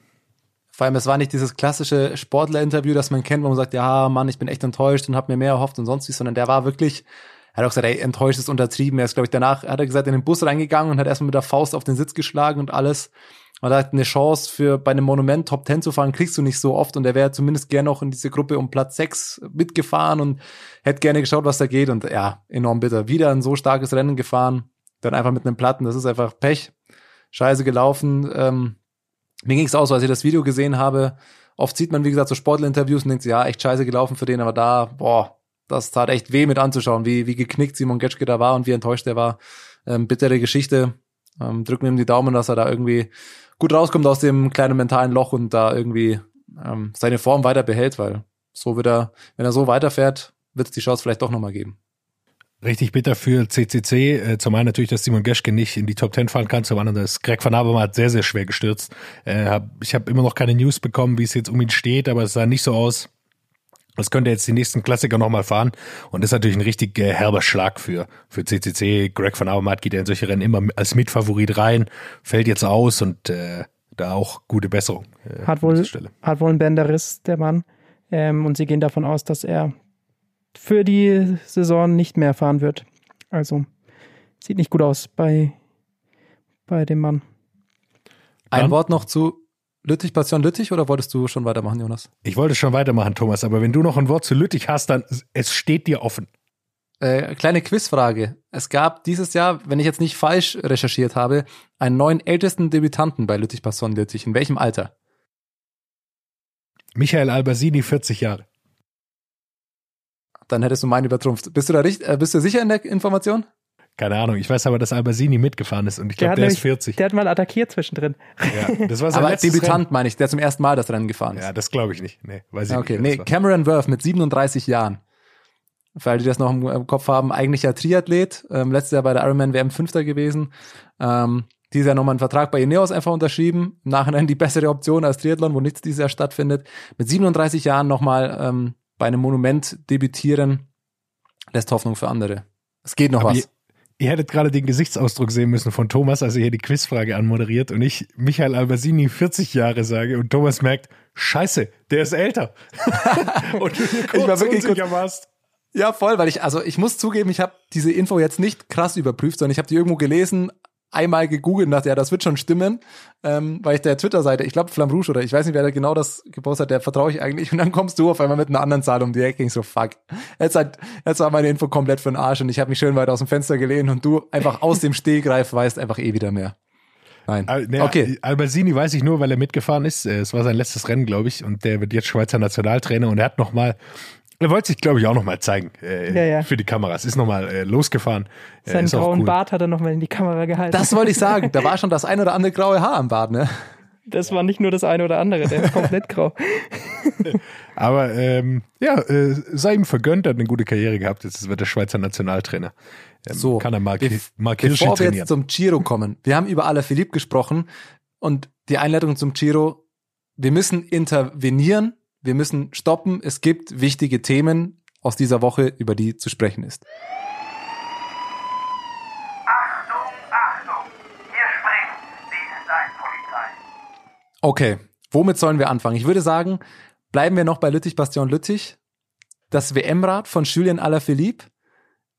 S4: Vor allem, es war nicht dieses klassische Sportler-Interview, das man kennt, wo man sagt, ja, Mann, ich bin echt enttäuscht und habe mir mehr erhofft und sonst wie, sondern der war wirklich, er hat auch gesagt, ey, enttäuscht ist untertrieben. Er ist, glaube ich, danach, hat er gesagt, in den Bus reingegangen und hat erstmal mit der Faust auf den Sitz geschlagen und alles. Er hat eine Chance für bei einem Monument Top 10 zu fahren, kriegst du nicht so oft. Und er wäre zumindest gerne noch in diese Gruppe um Platz 6 mitgefahren und hätte gerne geschaut, was da geht. Und ja, enorm bitter. Wieder ein so starkes Rennen gefahren, dann einfach mit einem Platten. Das ist einfach Pech. Scheiße gelaufen. Ähm, mir ging es auch so, als ich das Video gesehen habe. Oft sieht man, wie gesagt, so Sportler-Interviews und denkt, ja, echt scheiße gelaufen für den, aber da, boah, das tat echt weh mit anzuschauen, wie, wie geknickt Simon Getschke da war und wie enttäuscht er war. Ähm, bittere Geschichte. Ähm, drücken ihm die Daumen, dass er da irgendwie gut rauskommt aus dem kleinen mentalen Loch und da irgendwie ähm, seine Form weiter behält, weil so wird er, wenn er so weiterfährt, wird es die Chance vielleicht doch nochmal geben.
S5: Richtig bitter für CCC. Äh, zum einen natürlich, dass Simon Geschke nicht in die Top 10 fahren kann. Zum anderen, dass Greg van Avermaet sehr, sehr schwer gestürzt. Äh, ich habe immer noch keine News bekommen, wie es jetzt um ihn steht, aber es sah nicht so aus, das könnte jetzt die nächsten Klassiker nochmal fahren und das ist natürlich ein richtig äh, herber Schlag für, für CCC. Greg van Avermaet geht ja in solche Rennen immer als Mitfavorit rein, fällt jetzt aus und äh, da auch gute Besserung.
S3: Äh, hat, wohl, hat wohl einen Bänderriss, der Mann. Ähm, und sie gehen davon aus, dass er für die Saison nicht mehr fahren wird. Also sieht nicht gut aus bei, bei dem Mann.
S4: Ein? Wort noch zu Lüttich, Passion Lüttich oder wolltest du schon weitermachen, Jonas?
S5: Ich wollte schon weitermachen, Thomas, aber wenn du noch ein Wort zu Lüttich hast, dann es steht dir offen.
S4: Äh, kleine Quizfrage. Es gab dieses Jahr, wenn ich jetzt nicht falsch recherchiert habe, einen neuen ältesten Debütanten bei Lüttich Passion Lüttich. In welchem Alter?
S5: Michael Albersini, 40 Jahre.
S4: Dann hättest du meinen übertrumpft. Bist du da richtig, äh, bist du sicher in der Information?
S5: Keine Ahnung, ich weiß aber, dass Albersini mitgefahren ist und ich glaube, der, der ist 40.
S3: Der hat mal attackiert zwischendrin.
S4: Ja, das war sein aber Debütant Rennen. meine ich, der zum ersten Mal das Rennen gefahren ist.
S5: Ja, das glaube ich nicht. Nee, weiß ich
S4: okay,
S5: nicht.
S4: Okay, nee, Cameron Worth mit 37 Jahren. Für alle, die das noch im Kopf haben, eigentlich ja Triathlet, ähm, letztes Jahr bei der Ironman WM Fünfter gewesen. Ähm, dieses Jahr nochmal einen Vertrag bei Ineos einfach unterschrieben. Im Nachhinein die bessere Option als Triathlon, wo nichts dieses Jahr stattfindet. Mit 37 Jahren nochmal ähm, bei einem Monument debütieren, lässt Hoffnung für andere. Es geht noch aber was.
S5: Ihr hättet gerade den Gesichtsausdruck sehen müssen von Thomas, als er hier die Quizfrage anmoderiert und ich Michael Albersini 40 Jahre sage und Thomas merkt, scheiße, der ist älter.
S4: und du kurz ich war wirklich warst. Ja, voll, weil ich, also ich muss zugeben, ich habe diese Info jetzt nicht krass überprüft, sondern ich habe die irgendwo gelesen, einmal gegoogelt und dachte, ja, das wird schon stimmen, ähm, weil ich der Twitter-Seite, ich glaube Flamrouge oder ich weiß nicht, wer da genau das gepostet hat, der vertraue ich eigentlich und dann kommst du auf einmal mit einer anderen Zahl um die Ecke ich so, fuck. Jetzt, hat, jetzt war meine Info komplett für den Arsch und ich habe mich schön weit aus dem Fenster gelehnt und du einfach aus dem Stehgreif weißt einfach eh wieder mehr. Nein.
S5: Al ne, okay. Albersini weiß ich nur, weil er mitgefahren ist. Es war sein letztes Rennen, glaube ich, und der wird jetzt Schweizer Nationaltrainer und er hat noch mal er wollte sich, glaube ich, auch nochmal zeigen äh, ja, ja. für die Kameras. Ist nochmal äh, losgefahren.
S3: Äh, Seinen grauen cool. Bart hat er nochmal in die Kamera gehalten.
S4: Das wollte ich sagen. Da war schon das ein oder andere graue Haar am Bart, ne?
S3: Das war nicht nur das eine oder andere, der ist komplett grau.
S5: Aber ähm, ja, äh, sei ihm vergönnt, er hat eine gute Karriere gehabt. Jetzt wird er Schweizer Nationaltrainer.
S4: Ähm, so, kann er mal, bef mal bevor wir jetzt zum Giro kommen, wir haben über Alaphilippe gesprochen und die Einleitung zum Giro, wir müssen intervenieren wir müssen stoppen. Es gibt wichtige Themen aus dieser Woche, über die zu sprechen ist. Achtung, Achtung, hier spricht die Polizei. Okay, womit sollen wir anfangen? Ich würde sagen, bleiben wir noch bei Lüttich Bastion Lüttich. Das WM-Rad von Julien Alaphilippe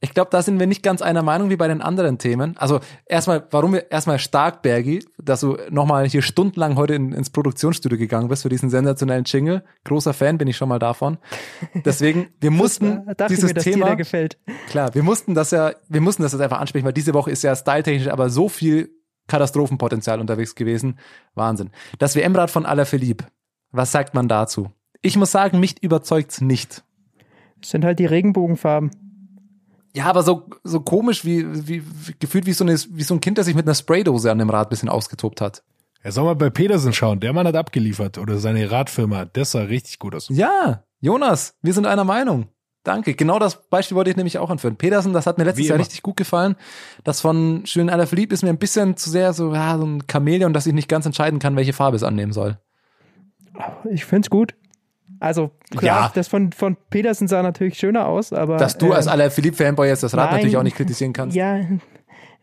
S4: ich glaube, da sind wir nicht ganz einer Meinung wie bei den anderen Themen. Also erstmal, warum wir erstmal stark, Bergi, dass du nochmal hier stundenlang heute in, ins Produktionsstudio gegangen bist für diesen sensationellen Jingle. Großer Fan bin ich schon mal davon. Deswegen, wir mussten das, dieses mir, Thema.
S3: gefällt.
S4: Klar, wir mussten das ja, wir mussten das jetzt einfach ansprechen, weil diese Woche ist ja styletechnisch aber so viel Katastrophenpotenzial unterwegs gewesen. Wahnsinn. Das WM-Rad von Alaphilippe. Was sagt man dazu? Ich muss sagen, mich überzeugt's nicht.
S3: Das sind halt die Regenbogenfarben.
S4: Ja, aber so, so komisch wie, wie, wie gefühlt wie so, eine, wie so ein Kind, das sich mit einer Spraydose an dem Rad bisschen ausgetobt hat.
S5: Er soll mal bei Petersen schauen. Der Mann hat abgeliefert. Oder seine Radfirma. Das sah richtig gut aus.
S4: Ja, Jonas, wir sind einer Meinung. Danke. Genau das Beispiel wollte ich nämlich auch anführen. Petersen, das hat mir letztes Jahr richtig gut gefallen. Das von Schön aller verliebt ist mir ein bisschen zu sehr so, ja, so ein Chamäleon, dass ich nicht ganz entscheiden kann, welche Farbe es annehmen soll.
S3: Ich find's gut. Also klar,
S4: Ja.
S3: das von, von Petersen sah natürlich schöner aus, aber.
S4: Dass du als
S3: ähm,
S4: aller Philipp-Fanboy jetzt das Rad
S3: nein.
S4: natürlich auch nicht kritisieren kannst.
S3: Ja,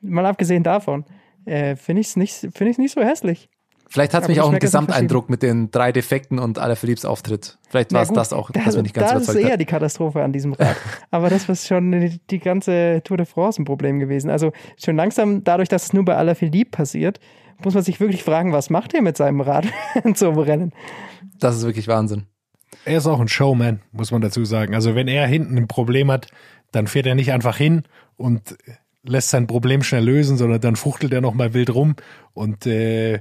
S3: mal abgesehen davon, äh, finde ich es nicht, ich's nicht so hässlich.
S4: Vielleicht hat es mich auch
S3: sind
S4: Gesamteindruck mit den drei Defekten und aller Philipps Auftritt. Vielleicht war es das auch, das mich nicht ganz
S3: das ist
S4: überzeugt
S3: eher
S4: hat.
S3: die Katastrophe an diesem Rad. Aber das war schon die, die ganze Tour de France ein Problem gewesen. Also schon langsam, dadurch, dass es nur bei Alaphilippe passiert, muss man sich wirklich fragen, was macht er mit seinem Rad zum Rennen?
S4: Das ist wirklich Wahnsinn.
S5: Er ist auch ein Showman, muss man dazu sagen. Also wenn er hinten ein Problem hat, dann fährt er nicht einfach hin und lässt sein Problem schnell lösen, sondern dann fuchtelt er noch mal wild rum und äh,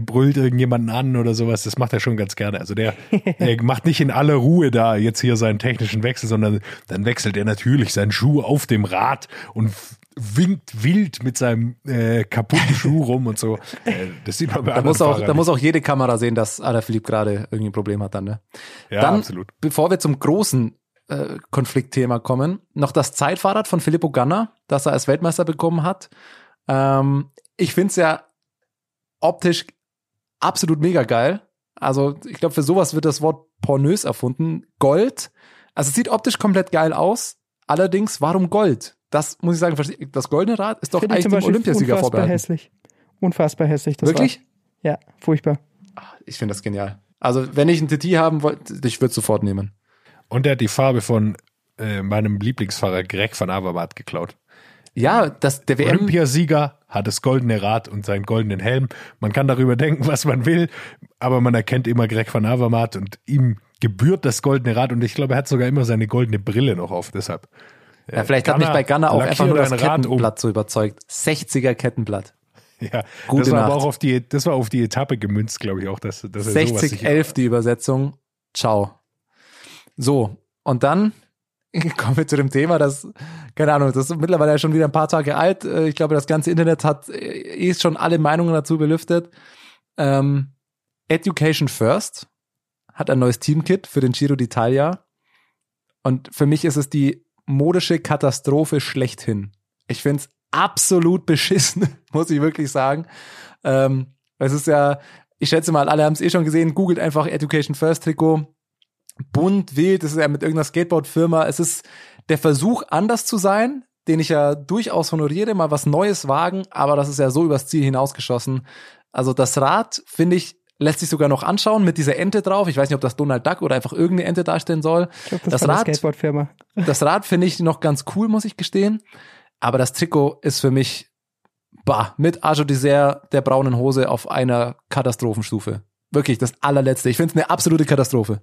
S5: brüllt irgendjemanden an oder sowas. Das macht er schon ganz gerne. Also der, der macht nicht in aller Ruhe da jetzt hier seinen technischen Wechsel, sondern dann wechselt er natürlich seinen Schuh auf dem Rad und winkt wild mit seinem äh, kaputten Schuh rum und so. Äh, das sieht man bei
S4: Da muss, auch, da muss auch jede Kamera sehen, dass Alaphilippe gerade irgendwie ein Problem hat dann. Ne?
S5: ja,
S4: dann,
S5: absolut.
S4: bevor wir zum großen äh, Konfliktthema kommen, noch das Zeitfahrrad von Filippo Ganna, das er als Weltmeister bekommen hat. Ähm, ich finde es ja optisch absolut mega geil. Also ich glaube, für sowas wird das Wort pornös erfunden. Gold. Also es sieht optisch komplett geil aus. Allerdings, warum Gold? Das muss ich sagen, das goldene Rad ist doch
S3: Finde ich
S4: eigentlich
S3: zum
S4: dem Olympiasieger
S3: unfassbar
S4: vorbehalten.
S3: hässlich. Unfassbar hässlich. Das
S4: Wirklich?
S3: Rad. Ja, furchtbar.
S4: Ich finde das genial. Also wenn ich einen TT haben wollte, ich würde sofort nehmen.
S5: Und er hat die Farbe von äh, meinem Lieblingsfahrer Greg van Avermaet geklaut.
S4: Ja, das, der WM,
S5: Olympiasieger hat das goldene Rad und seinen goldenen Helm. Man kann darüber denken, was man will, aber man erkennt immer Greg van Avermaet und ihm gebührt das goldene Rad und ich glaube, er hat sogar immer seine goldene Brille noch auf, deshalb.
S4: Ja, vielleicht hat mich bei Gunner auch einfach nur das
S5: Rad um.
S4: Kettenblatt so überzeugt. 60er Kettenblatt.
S5: Ja,
S4: Gute
S5: das war aber
S4: Nacht.
S5: auch auf die, das war auf die Etappe gemünzt, glaube ich auch, dass, dass er sowas
S4: 60,
S5: sich
S4: 11 die Übersetzung. Ciao. So, und dann kommen wir zu dem Thema, das, keine Ahnung, das ist mittlerweile ja schon wieder ein paar Tage alt. Äh, Ich glaube, das ganze Internet hat eh schon alle Meinungen dazu belüftet. Ähm, Education First hat ein neues Teamkit für den Giro d'Italia. Und für mich ist es die modische Katastrophe schlechthin. Ich finde es absolut beschissen, muss ich wirklich sagen. Ähm, es ist ja, ich schätze mal, alle haben es eh schon gesehen, googelt einfach Education First Trikot. Bunt, wild, das ist ja mit irgendeiner Skateboard-Firma. Es ist der Versuch, anders zu sein, den ich ja durchaus honoriere, mal was Neues wagen, aber das ist ja so übers Ziel hinausgeschossen. Also das Rad, finde ich, lässt sich sogar noch anschauen mit dieser Ente drauf. Ich weiß nicht, ob das Donald Duck oder einfach irgendeine Ente darstellen soll.
S3: Ich glaube, das,
S4: Das Rad-
S3: Skateboardfirma.
S4: Das Rad finde ich noch ganz cool, muss ich gestehen. Aber das Trikot ist für mich, bah, mit Arjo Dessert der braunen Hose auf einer Katastrophenstufe. Wirklich, das allerletzte. Ich finde es eine absolute Katastrophe.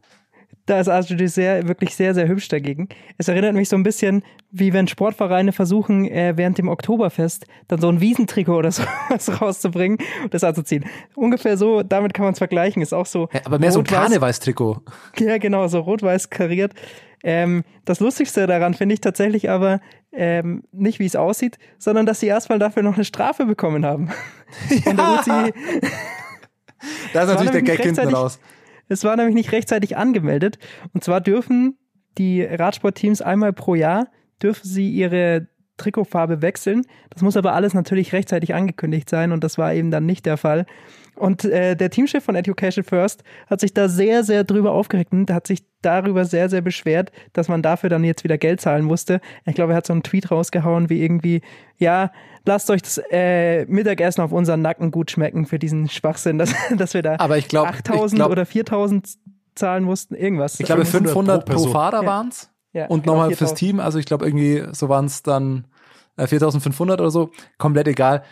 S3: Da ist Arthur sehr, wirklich sehr, sehr hübsch dagegen. Es erinnert mich so ein bisschen, wie wenn Sportvereine versuchen, äh, während dem Oktoberfest dann so ein Wiesentrikot oder sowas rauszubringen und das anzuziehen. Ungefähr so, damit kann man es vergleichen. Ist auch so.
S4: Ja, aber mehr so ein Karnevalstrikot.
S3: Ja, genau, so rot-weiß kariert. Ähm, das Lustigste daran finde ich tatsächlich aber ähm, nicht, wie es aussieht, sondern dass sie erstmal dafür noch eine Strafe bekommen haben. Und da wird sie,
S4: Da ist natürlich der Gag hinten raus.
S3: Es war nämlich nicht rechtzeitig angemeldet. Und zwar dürfen die Radsportteams einmal pro Jahr dürfen sie ihre Trikotfarbe wechseln. Das muss aber alles natürlich rechtzeitig angekündigt sein und das war eben dann nicht der Fall. Und äh, der Teamchef von Education First hat sich da sehr, sehr drüber aufgeregt und hat sich darüber sehr, sehr beschwert, dass man dafür dann jetzt wieder Geld zahlen musste. Ich glaube, er hat so einen Tweet rausgehauen, wie irgendwie, ja, lasst euch das äh, Mittagessen auf unseren Nacken gut schmecken für diesen Schwachsinn, dass, dass wir da
S4: Aber ich glaub-
S3: 8000
S4: ich glaub-
S3: oder 4000 zahlen mussten, irgendwas.
S4: Ich glaube,
S5: 500
S4: 500
S5: pro
S4: pro. Fahrer
S3: Ja.
S4: waren's
S3: Ja,
S4: Und nochmal fürs
S3: 4000.
S4: Team, also ich glaube irgendwie, so waren es dann äh, 4500 oder so. Komplett egal.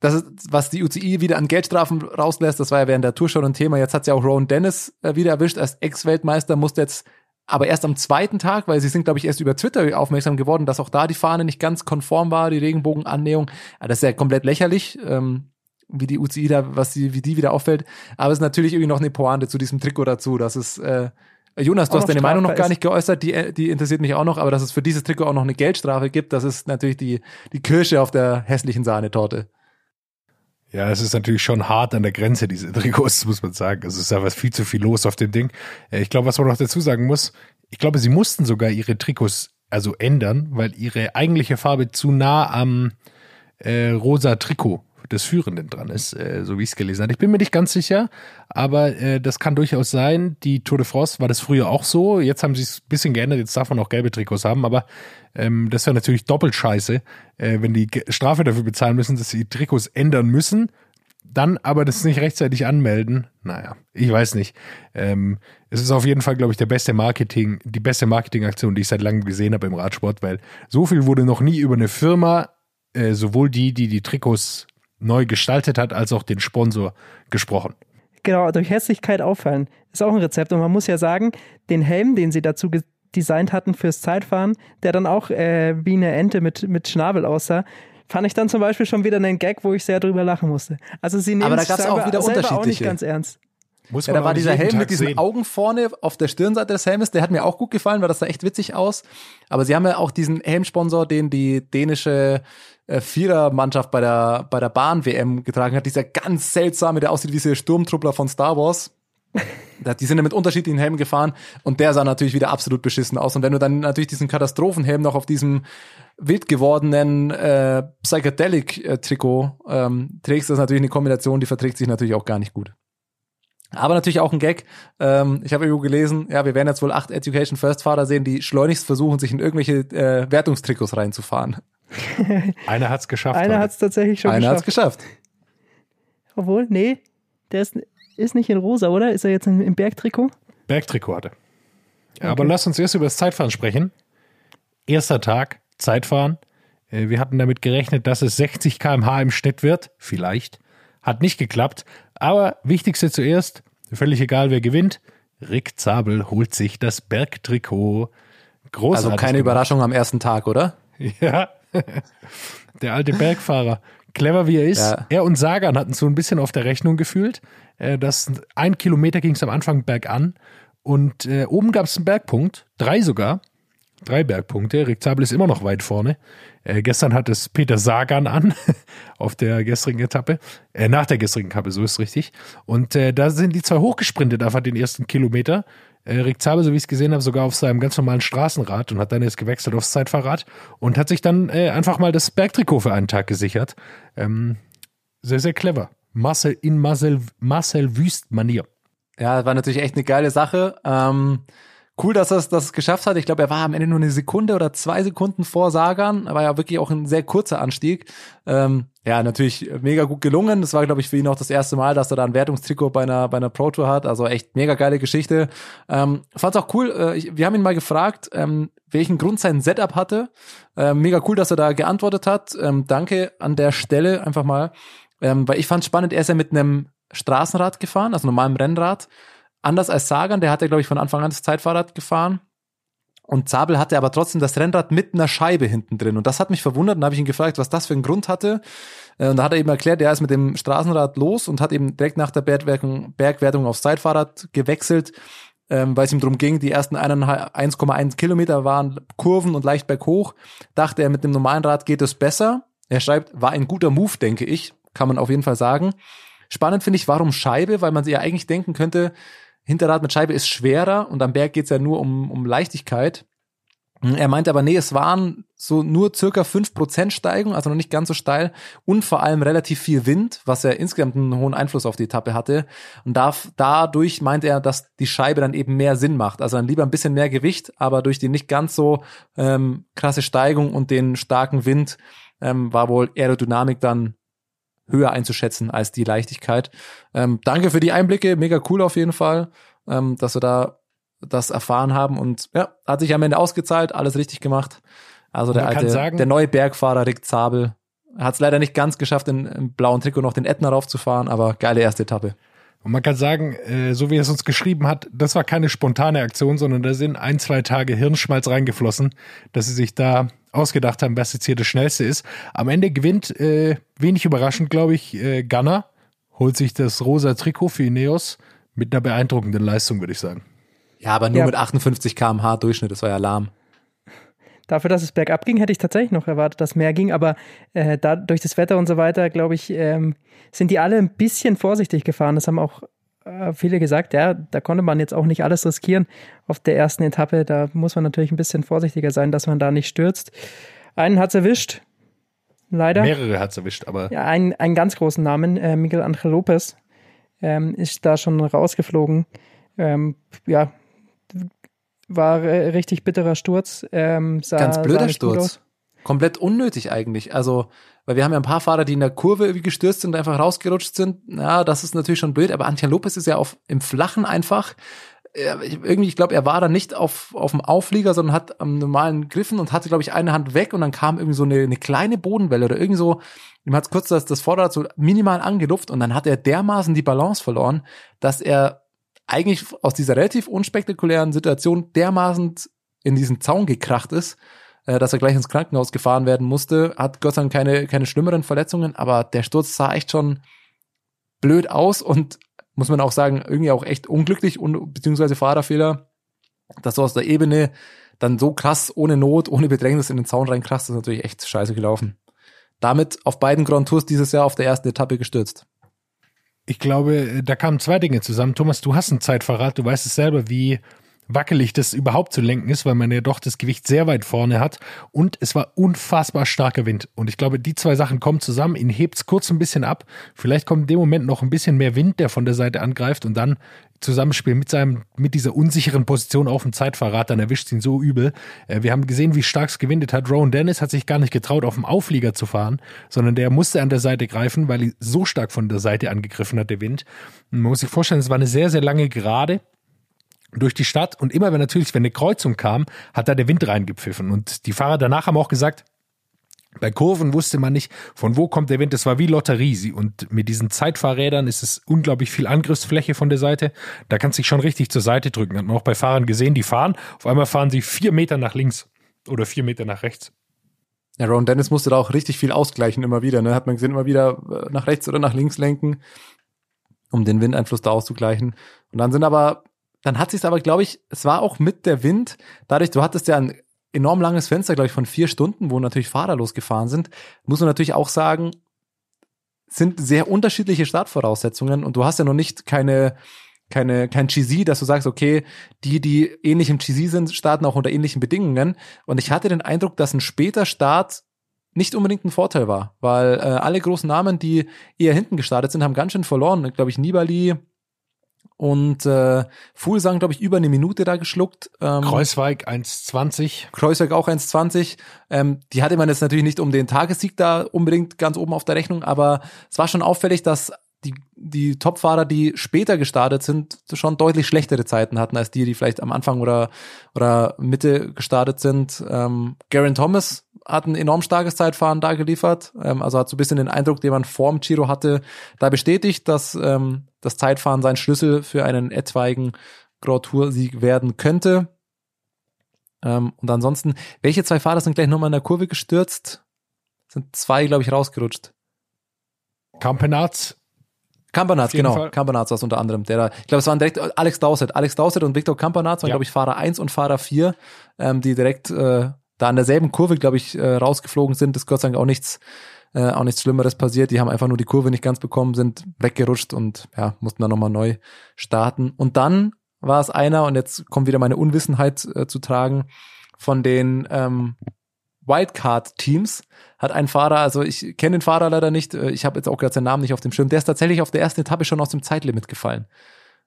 S4: Das ist, was die UCI wieder an Geldstrafen rauslässt, das war ja während der Tour schon ein Thema. Jetzt hat ja auch Rowan Dennis äh, wieder erwischt als Ex-Weltmeister, musste jetzt aber erst am zweiten Tag, weil sie sind, glaube ich, erst über Twitter aufmerksam geworden, dass auch da die Fahne nicht ganz konform war, die Regenbogenannäherung. Das ist ja komplett lächerlich. Ähm, wie die UCI da, was die, wie die wieder auffällt. Aber es ist natürlich irgendwie noch eine Pointe zu diesem Trikot dazu, dass es, äh, Jonas, du hast deine Meinung noch gar nicht geäußert, die, die interessiert mich auch noch, aber dass es für dieses Trikot auch noch eine Geldstrafe gibt, das ist natürlich die, die Kirsche auf der hässlichen Sahnetorte.
S5: Ja, es ist natürlich schon hart an der Grenze, diese Trikots, muss man sagen. Es ist einfach viel zu viel los auf dem Ding. Äh, Ich glaube, was man noch dazu sagen muss, ich glaube, sie mussten sogar ihre Trikots also ändern, weil ihre eigentliche Farbe zu nah am äh, rosa Trikot des Führenden dran ist, äh, so wie ich es gelesen habe. Ich bin mir nicht ganz sicher, aber äh, das kann durchaus sein. Die Tour de France war das früher auch so. Jetzt haben sie es ein bisschen geändert. Jetzt darf man auch gelbe Trikots haben, aber ähm, das wäre natürlich doppelt scheiße, äh, wenn die Strafe dafür bezahlen müssen, dass sie die Trikots ändern müssen, dann aber das nicht rechtzeitig anmelden. Naja, ich weiß nicht. Ähm, es ist auf jeden Fall, glaube ich, der beste Marketing, die beste Marketingaktion, die ich seit langem gesehen habe im Radsport, weil so viel wurde noch nie über eine Firma, äh, sowohl die, die die Trikots neu gestaltet hat, als auch den Sponsor gesprochen.
S3: Genau, durch Hässlichkeit auffallen. Ist auch ein Rezept. Und man muss ja sagen, den Helm, den sie dazu designt hatten fürs Zeitfahren, der dann auch äh, wie eine Ente mit, mit Schnabel aussah, fand ich dann zum Beispiel schon wieder einen Gag, wo ich sehr drüber lachen musste. Also sie nehmen
S4: Aber da gab's auch
S3: selber,
S4: wieder
S3: selber auch nicht
S4: unterschiedliche.
S3: ganz ernst.
S5: Muss
S4: Ja,
S5: man
S4: da war
S5: auch
S4: dieser Helm
S5: Tag
S4: mit diesen
S5: sehen.
S4: Augen vorne auf der Stirnseite des Helmes, der hat mir auch gut gefallen, weil das sah echt witzig aus. Aber sie haben ja auch diesen Helmsponsor, den die dänische Vierermannschaft bei der, bei der Bahn-WM getragen hat. Dieser ganz seltsame, der aussieht wie diese Sturmtruppler von Star Wars. Die sind ja mit unterschiedlichen Helmen gefahren und der sah natürlich wieder absolut beschissen aus. Und wenn du dann natürlich diesen Katastrophenhelm noch auf diesem wild gewordenen äh, Psychedelic-Trikot ähm, trägst, das ist natürlich eine Kombination, die verträgt sich natürlich auch gar nicht gut. Aber natürlich auch ein Gag. Ähm, ich habe irgendwo gelesen, ja, wir werden jetzt wohl acht Education First Fahrer sehen, die schleunigst versuchen, sich in irgendwelche äh, Wertungstrikots reinzufahren.
S5: Einer hat's geschafft.
S3: Einer hat es tatsächlich schon
S4: Einer
S3: geschafft.
S4: geschafft.
S3: Obwohl, nee, der ist, ist nicht in rosa, oder? Ist er jetzt im, Bergtrikot?
S5: Bergtrikot hatte. Aber lass uns erst über das Zeitfahren sprechen. Erster Tag, Zeitfahren. Äh, Wir hatten damit gerechnet, dass es 60 km/h im Schnitt wird. Vielleicht. Hat nicht geklappt. Aber wichtigste zuerst, völlig egal wer gewinnt. Rick Zabel holt sich das Bergtrikot. Großartig.
S4: Also keine
S5: gemacht.
S4: Überraschung am ersten Tag, oder?
S5: Ja. Der alte Bergfahrer. Clever wie er ist.
S4: Ja.
S5: Er und Sagan hatten so ein bisschen auf der Rechnung gefühlt. Äh, Das ein Kilometer ging es am Anfang bergan. Und äh, oben gab es einen Bergpunkt. Drei sogar. Drei Bergpunkte. Rick Zabel ist immer noch weit vorne. Äh, gestern hat es Peter Sagan an auf der gestrigen Etappe. Äh, nach der gestrigen Etappe, so ist richtig. Und äh, da sind die zwei hochgesprintet einfach den ersten Kilometer. Äh, Rick Zabel, so wie ich es gesehen habe, sogar auf seinem ganz normalen Straßenrad und hat dann jetzt gewechselt aufs Zeitfahrrad und hat sich dann äh, einfach mal das Bergtrikot für einen Tag gesichert. Ähm, sehr, sehr clever. Marcel in Marcel, Marcel Wüst-Manier.
S4: Ja, war natürlich echt eine geile Sache. Ähm, cool, dass er es das geschafft hat. Ich glaube, er war am Ende nur eine Sekunde oder zwei Sekunden vor Sagan. War ja wirklich auch ein sehr kurzer Anstieg. Ähm, ja, natürlich mega gut gelungen. Das war, glaube ich, für ihn auch das erste Mal, dass er da ein Wertungstrikot bei einer, bei einer Pro Tour hat. Also echt mega geile Geschichte. Ähm, fand's auch cool. Äh, ich, wir haben ihn mal gefragt, ähm, welchen Grund sein Setup hatte. Ähm, mega cool, dass er da geantwortet hat. Ähm, danke an der Stelle einfach mal. Ähm, weil ich fand spannend, er ist ja mit einem Straßenrad gefahren, also normalem Rennrad. Anders als Sagan, der hat ja, glaube ich, von Anfang an das Zeitfahrrad gefahren. Und Zabel hatte aber trotzdem das Rennrad mit einer Scheibe hinten drin. Und das hat mich verwundert. Und da habe ich ihn gefragt, was das für einen Grund hatte. Äh, Und da hat er eben erklärt, er ist mit dem Straßenrad los und hat eben direkt nach der Bergwertung, Bergwertung aufs Zeitfahrrad gewechselt, ähm, weil es ihm darum ging, die ersten 1,1 1,1 Kilometer waren Kurven und leicht berghoch. Dachte er, mit dem normalen Rad geht es besser. Er schreibt, war ein guter Move, denke ich. Kann man auf jeden Fall sagen. Spannend finde ich, warum Scheibe, weil man sich ja eigentlich denken könnte, Hinterrad mit Scheibe ist schwerer und am Berg geht's ja nur um, um Leichtigkeit. Er meinte aber, nee, es waren so nur circa 5% Steigung, also noch nicht ganz so steil und vor allem relativ viel Wind, was ja insgesamt einen hohen Einfluss auf die Etappe hatte. Und da, dadurch meinte er, dass die Scheibe dann eben mehr Sinn macht. Also dann lieber ein bisschen mehr Gewicht, aber durch die nicht ganz so ähm, krasse Steigung und den starken Wind ähm, war wohl Aerodynamik dann höher einzuschätzen als die Leichtigkeit. Ähm, danke für die Einblicke, mega cool auf jeden Fall, ähm, dass wir da das erfahren haben und ja, hat sich am Ende ausgezahlt, alles richtig gemacht. Also der alte,
S5: sagen-
S4: der neue Bergfahrer Rick Zabel hat es leider nicht ganz geschafft, in, im blauen Trikot noch den Ätna raufzufahren, aber geile erste Etappe.
S5: Und man kann sagen, äh, so wie er es uns geschrieben hat, das war keine spontane Aktion, sondern da sind ein, zwei Tage Hirnschmalz reingeflossen, dass sie sich da ausgedacht haben, was jetzt hier das Schnellste ist. Am Ende gewinnt, äh, wenig überraschend, glaube ich, äh, Gunner, holt sich das rosa Trikot für Ineos mit einer beeindruckenden Leistung, würde ich sagen.
S4: Ja, aber nur
S3: Ja.
S4: mit 58 km/h Durchschnitt, das war ja lahm.
S3: Dafür, dass es bergab ging, hätte ich tatsächlich noch erwartet, dass mehr ging, aber äh, da, durch das Wetter und so weiter, glaube ich, ähm, sind die alle ein bisschen vorsichtig gefahren. Das haben auch äh, viele gesagt, ja, da konnte man jetzt auch nicht alles riskieren auf der ersten Etappe. Da muss man natürlich ein bisschen vorsichtiger sein, dass man da nicht stürzt. Einen hat's erwischt, leider.
S5: Mehrere hat's erwischt, aber
S3: Ja, einen, einen ganz großen Namen, äh, Miguel Angel Lopez, ähm, ist da schon rausgeflogen. Ähm, ja, war äh, richtig bitterer Sturz. Ähm, sah,
S4: Ganz blöder. Sturz. Komplett unnötig eigentlich. Also, weil wir haben ja ein paar Fahrer, die in der Kurve irgendwie gestürzt sind und einfach rausgerutscht sind. Ja, das ist natürlich schon blöd, aber Antje Lopez ist ja auf, im Flachen einfach. äh, ich- Irgendwie, ich glaube, er war da nicht auf, auf dem Auflieger, sondern hat am normalen Griffen und hatte, glaube ich, eine Hand weg und dann kam irgendwie so eine, eine kleine Bodenwelle oder irgendwie so, ihm hat kurz das, das Vorderrad so minimal angelupft und dann hat er dermaßen die Balance verloren, dass er eigentlich aus dieser relativ unspektakulären Situation dermaßen in diesen Zaun gekracht ist, äh, dass er gleich ins Krankenhaus gefahren werden musste. Hat Gott sei Dank keine, keine schlimmeren Verletzungen, aber der Sturz sah echt schon blöd aus und muss man auch sagen, irgendwie auch echt unglücklich und beziehungsweise Fahrerfehler, dass du aus der Ebene dann so krass ohne Not, ohne Bedrängnis in den Zaun reinkrachst, ist natürlich echt scheiße gelaufen. Damit auf beiden Grand Tours dieses Jahr auf der ersten Etappe gestürzt.
S5: Ich glaube, da kamen zwei Dinge zusammen. Thomas, du hast ein Zeitverrat, du weißt es selber, wie wackelig das überhaupt zu lenken ist, weil man ja doch das Gewicht sehr weit vorne hat. Und es war unfassbar starker Wind. Und ich glaube, die zwei Sachen kommen zusammen, ihn hebt's kurz ein bisschen ab, vielleicht kommt in dem Moment noch ein bisschen mehr Wind, der von der Seite angreift. Und dann Zusammenspiel mit seinem, mit dieser unsicheren Position auf dem Zeitfahrrad, dann erwischt ihn so übel. Äh, Wir haben gesehen, wie stark es gewindet hat. Rowan Dennis hat sich gar nicht getraut, auf dem Auflieger zu fahren, sondern der musste an der Seite greifen, weil ihn so stark von der Seite angegriffen hat, der Wind. Man muss sich vorstellen, es war eine sehr, sehr lange Gerade durch die Stadt und immer wenn natürlich, wenn eine Kreuzung kam, hat da der Wind reingepfiffen und die Fahrer danach haben auch gesagt, bei Kurven wusste man nicht, von wo kommt der Wind. Es war wie Lotterie. Und mit diesen Zeitfahrrädern ist es unglaublich viel Angriffsfläche von der Seite. Da kannst du dich schon richtig zur Seite drücken. Hat man auch bei Fahrern gesehen, die fahren. Auf einmal fahren sie vier Meter nach links oder vier Meter nach rechts.
S4: Ja, Ron Dennis musste da auch richtig viel ausgleichen immer wieder. Ne? Hat man gesehen, immer wieder äh, nach rechts oder nach links lenken, um den Windeinfluss da auszugleichen. Und dann sind aber, dann hat sich aber, glaube ich, es war auch mit der Wind, dadurch, du hattest ja ein enorm langes Fenster, glaube ich, von vier Stunden, wo natürlich Fahrer losgefahren sind, muss man natürlich auch sagen, sind sehr unterschiedliche Startvoraussetzungen und du hast ja noch nicht keine keine, kein GZ, dass du sagst, okay, die, die ähnlich im GZ sind, starten auch unter ähnlichen Bedingungen. Und ich hatte den Eindruck, dass ein später Start nicht unbedingt ein Vorteil war, weil äh, alle großen Namen, die eher hinten gestartet sind, haben ganz schön verloren. Glaube ich, Nibali und äh, Fuglsang, glaube ich, über eine Minute da geschluckt. Ähm,
S5: Kreuzweig 1,20.
S4: Kreuzberg auch 1,20. Ähm, die hatte man jetzt natürlich nicht um den Tagessieg da unbedingt ganz oben auf der Rechnung, aber es war schon auffällig, dass die, die Topfahrer, die später gestartet sind, schon deutlich schlechtere Zeiten hatten als die, die vielleicht am Anfang oder, oder Mitte gestartet sind. Ähm, Garen Thomas hat ein enorm starkes Zeitfahren da geliefert, ähm, also hat so ein bisschen den Eindruck, den man vorm Giro hatte, da bestätigt, dass ähm, das Zeitfahren sein Schlüssel für einen etwaigen Grand Tour-Sieg werden könnte. Ähm, und ansonsten, welche zwei Fahrer sind gleich nochmal in der Kurve gestürzt? Sind zwei, glaube ich, rausgerutscht. Campanaz,
S5: Auf jeden
S4: genau.
S5: Fall.
S4: Campanaz war es unter anderem. Der da, ich glaube, es waren direkt Alex Dowsett. Alex Dowsett und Victor Campanaz waren,
S5: Ja.
S4: glaube ich, Fahrer 1 und Fahrer 4, ähm, die direkt äh, da an derselben Kurve, glaube ich, äh, rausgeflogen sind. Ist Gott sei Dank auch nichts, äh, auch nichts Schlimmeres passiert. Die haben einfach nur die Kurve nicht ganz bekommen, sind weggerutscht und ja, mussten dann nochmal neu starten. Und dann war es einer, und jetzt kommt wieder meine Unwissenheit äh, zu tragen, von den ähm, Wildcard-Teams hat ein Fahrer, also ich kenne den Fahrer leider nicht, äh, ich habe jetzt auch gerade seinen Namen nicht auf dem Schirm, der ist tatsächlich auf der ersten Etappe schon aus dem Zeitlimit gefallen.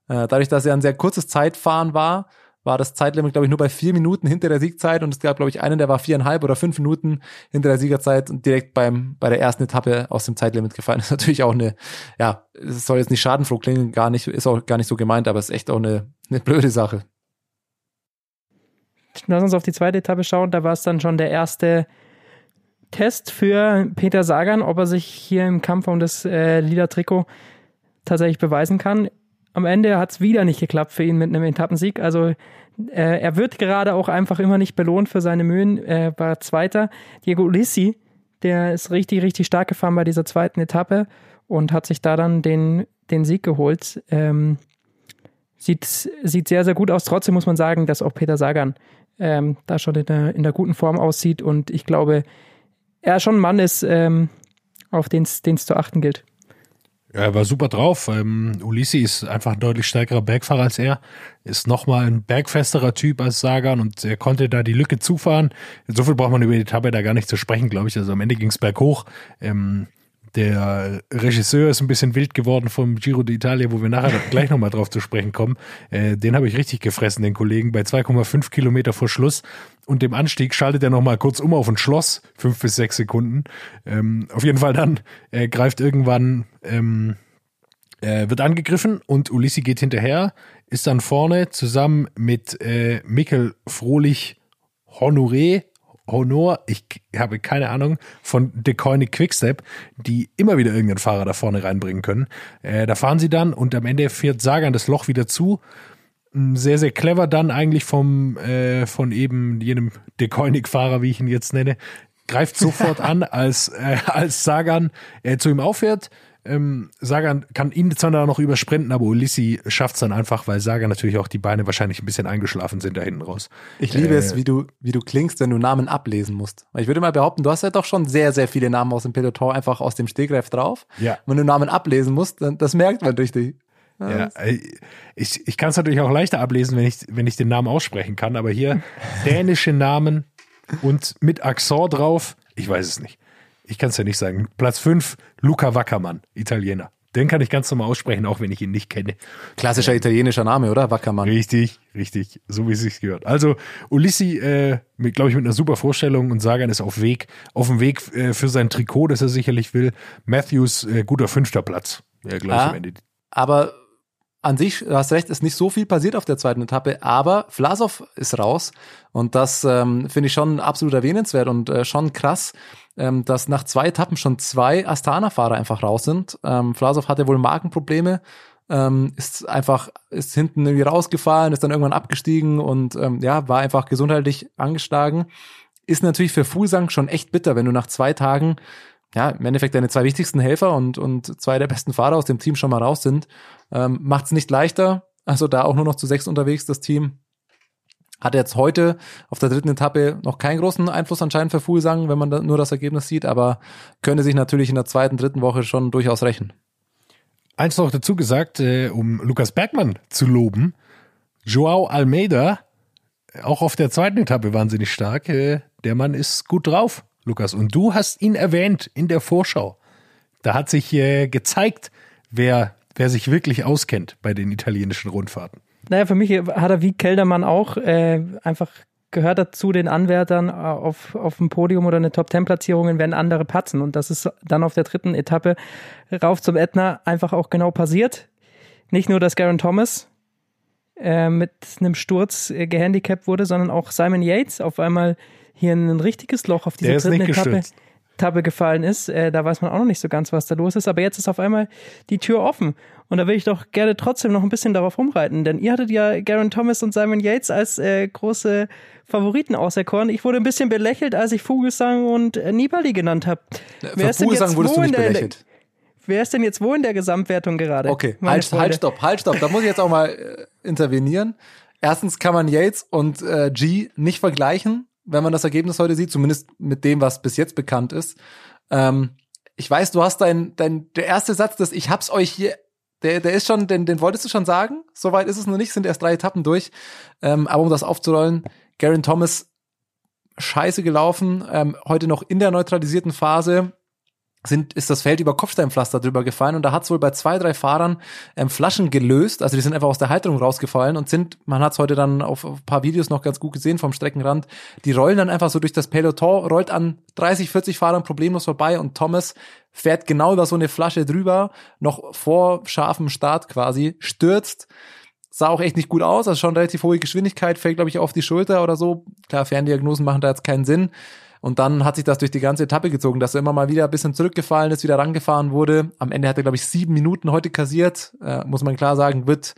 S4: Äh, dadurch, dass er ein sehr kurzes Zeitfahren war, war das Zeitlimit, glaube ich, nur bei vier Minuten hinter der Siegzeit und es gab, glaube ich, einen, der war viereinhalb oder fünf Minuten hinter der Siegerzeit und direkt beim, bei der ersten Etappe aus dem Zeitlimit gefallen. Das ist natürlich auch eine, ja, es soll jetzt nicht schadenfroh klingen, gar nicht, ist auch gar nicht so gemeint, aber es ist echt auch eine, eine blöde Sache.
S3: Lass uns auf die zweite Etappe schauen. Da war es dann schon der erste Test für Peter Sagan, ob er sich hier im Kampf um das äh, lila Trikot tatsächlich beweisen kann. Am Ende hat es wieder nicht geklappt für ihn mit einem Etappensieg. Also äh, er wird gerade auch einfach immer nicht belohnt für seine Mühen. Er war Zweiter. Diego Ulissi, der ist richtig, richtig stark gefahren bei dieser zweiten Etappe und hat sich da dann den, den Sieg geholt. Ähm, sieht, sieht sehr, sehr gut aus. Trotzdem muss man sagen, dass auch Peter Sagan ähm, da schon in der, in der guten Form aussieht und ich glaube, er schon ein Mann ist, ähm, auf den es zu achten gilt.
S5: Er war super drauf. Ähm, Ulissi ist einfach ein deutlich stärkerer Bergfahrer als er, ist nochmal ein bergfesterer Typ als Sagan und er konnte da die Lücke zufahren. So viel braucht man über die Etappe da gar nicht zu sprechen, glaube ich. Also am Ende ging es berghoch. Ähm, der Regisseur ist ein bisschen wild geworden vom Giro d'Italia, wo wir nachher gleich nochmal drauf zu sprechen kommen. Äh, den habe ich richtig gefressen, den Kollegen, bei 2,5 Kilometer vor Schluss. Und dem Anstieg schaltet er nochmal kurz um auf ein Schloss, fünf bis sechs Sekunden. Ähm, auf jeden Fall dann äh, greift irgendwann, ähm, äh, wird angegriffen und Ulissi geht hinterher, ist dann vorne zusammen mit äh, Mikkel Frohlich Honoré Honor, ich habe keine Ahnung, von DeCoinic Quickstep, die immer wieder irgendeinen Fahrer da vorne reinbringen können. Äh, da fahren sie dann und am Ende fährt Sagan das Loch wieder zu. Mm, sehr, sehr clever dann eigentlich vom, äh, von eben jenem DeCoinic-Fahrer, wie ich ihn jetzt nenne, greift sofort an, als, äh, als Sagan äh, zu ihm auffährt ähm, Sagan kann ihn zwar noch übersprinten, aber Ulissi schafft es dann einfach, weil Sagan natürlich auch die Beine wahrscheinlich ein bisschen eingeschlafen sind da hinten raus.
S4: Ich liebe äh, es, wie du, wie du klingst, wenn du Namen ablesen musst. Ich würde mal behaupten, du hast ja doch schon sehr, sehr viele Namen aus dem Peloton einfach aus dem Stegreif drauf.
S5: Ja.
S4: Wenn du Namen ablesen musst, dann das merkt man durch die.
S5: Ja, äh, ich, ich kann es natürlich auch leichter ablesen, wenn ich, wenn ich den Namen aussprechen kann, aber hier dänische Namen und mit Accent drauf, ich weiß es nicht ich kann es ja nicht sagen. Platz 5, Luca Wackermann, Italiener. Den kann ich ganz normal aussprechen, auch wenn ich ihn nicht kenne.
S4: Klassischer italienischer Name, oder? Wackermann.
S5: Richtig, richtig. So wie es sich gehört. Also Ulissi, äh, glaube ich, mit einer super Vorstellung und Sagan ist auf Weg, auf dem Weg äh, für sein Trikot, das er sicherlich will. Matthews, äh, guter fünfter Platz. Ja, glaube ich,
S4: ah, am Ende. Aber an sich, du hast recht, ist nicht so viel passiert auf der zweiten Etappe, aber Vlasov ist raus und das ähm, finde ich schon absolut erwähnenswert und äh, schon krass, ähm, dass nach zwei Etappen schon zwei Astana-Fahrer einfach raus sind. Ähm, Vlasov hatte wohl Magenprobleme, ähm, ist einfach, ist hinten irgendwie rausgefallen, ist dann irgendwann abgestiegen und ähm, ja, war einfach gesundheitlich angeschlagen. Ist natürlich für Fuglsang schon echt bitter, wenn du nach zwei Tagen ja, im Endeffekt deine zwei wichtigsten Helfer und, und zwei der besten Fahrer aus dem Team schon mal raus sind. Ähm, Macht es nicht leichter. Also da auch nur noch zu sechs unterwegs, das Team. Hat jetzt heute auf der dritten Etappe noch keinen großen Einfluss anscheinend für Fuglsang, wenn man da nur das Ergebnis sieht, aber könnte sich natürlich in der zweiten, dritten Woche schon durchaus rächen.
S5: Eins noch dazu gesagt, äh, um Lukas Bergmann zu loben. Joao Almeida, auch auf der zweiten Etappe wahnsinnig stark. Äh, der Mann ist gut drauf, Lukas. Und du hast ihn erwähnt in der Vorschau. Da hat sich äh, gezeigt, wer, wer sich wirklich auskennt bei den italienischen Rundfahrten.
S3: Naja, für mich hat er wie Keldermann auch äh, einfach gehört dazu den Anwärtern äh, auf, auf dem Podium oder eine Top-10-Platzierung, wenn andere patzen. Und das ist dann auf der dritten Etappe rauf zum Ätna einfach auch genau passiert. Nicht nur, dass Garen Thomas äh, mit einem Sturz äh, gehandicapt wurde, sondern auch Simon Yates auf einmal hier ein richtiges Loch auf dieser dritten Etappe. Gestürzt. Etappe gefallen ist. Äh, da weiß man auch noch nicht so ganz, was da los ist. Aber jetzt ist auf einmal die Tür offen. Und da will ich doch gerne trotzdem noch ein bisschen darauf rumreiten. Denn ihr hattet ja Garen Thomas und Simon Yates als äh, große Favoriten auserkoren. Ich wurde ein bisschen belächelt, als ich Vogelsang und äh, Nibali genannt habe.
S4: Wer ist denn jetzt wurdest du nicht belächelt.
S3: Wer ist denn jetzt wo in der Gesamtwertung gerade?
S4: Okay, halt, halt, stopp, halt, stopp. Da muss ich jetzt auch mal äh, intervenieren. Erstens kann man Yates und äh, G nicht vergleichen wenn man das Ergebnis heute sieht, zumindest mit dem, was bis jetzt bekannt ist. Ähm, ich weiß, du hast dein, dein, der erste Satz, dass ich hab's euch hier, der, der ist schon, den, den wolltest du schon sagen. Soweit ist es noch nicht, sind erst drei Etappen durch. Ähm, aber um das aufzurollen, Garen Thomas scheiße gelaufen, ähm, heute noch in der neutralisierten Phase sind, ist das Feld über Kopfsteinpflaster drüber gefallen und da hat es wohl bei zwei, drei Fahrern ähm, Flaschen gelöst, also die sind einfach aus der Halterung rausgefallen und sind, man hat es heute dann auf, auf ein paar Videos noch ganz gut gesehen vom Streckenrand, die rollen dann einfach so durch das Peloton, rollt an 30, 40 Fahrern problemlos vorbei und Thomas fährt genau über so eine Flasche drüber, noch vor scharfem Start quasi, stürzt, sah auch echt nicht gut aus, also schon relativ hohe Geschwindigkeit, fällt, glaube ich, auf die Schulter oder so. Klar, Ferndiagnosen machen da jetzt keinen Sinn. Und dann hat sich das durch die ganze Etappe gezogen, dass er immer mal wieder ein bisschen zurückgefallen ist, wieder rangefahren wurde. Am Ende hat er, glaube ich, sieben Minuten heute kassiert. Äh, muss man klar sagen, wird,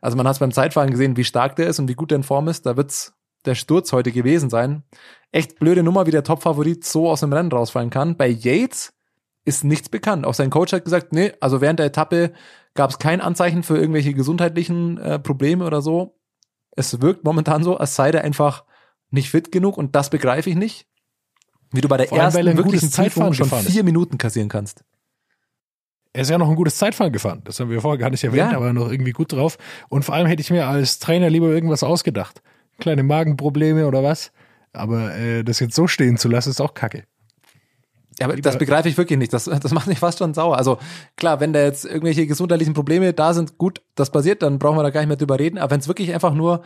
S4: also man hat es beim Zeitfahren gesehen, wie stark der ist und wie gut der in Form ist. Da wird's der Sturz heute gewesen sein. Echt blöde Nummer, wie der Topfavorit so aus dem Rennen rausfallen kann. Bei Yates ist nichts bekannt. Auch sein Coach hat gesagt, nee, also während der Etappe gab es kein Anzeichen für irgendwelche gesundheitlichen äh, Probleme oder so. Es wirkt momentan so, als sei der einfach nicht fit genug und das begreife ich nicht. Wie du bei der
S5: Vor allem, er
S4: ersten
S5: ein
S4: wirklichen
S5: Zeitfahren
S4: schon
S5: gefahren ist.
S4: vier Minuten kassieren kannst.
S5: Er ist ja noch ein gutes Zeitfahren gefahren. Das haben wir vorher gar nicht erwähnt,
S4: Ja.
S5: aber noch irgendwie gut drauf. Und vor allem hätte ich mir als Trainer lieber irgendwas ausgedacht. Kleine Magenprobleme oder was. Aber äh, das jetzt so stehen zu lassen, ist auch kacke.
S4: Ja, aber das begreife ich wirklich nicht. Das, das macht mich fast schon sauer. Also klar, wenn da jetzt irgendwelche gesundheitlichen Probleme da sind, gut, das passiert, dann brauchen wir da gar nicht mehr drüber reden. Aber wenn es wirklich einfach nur,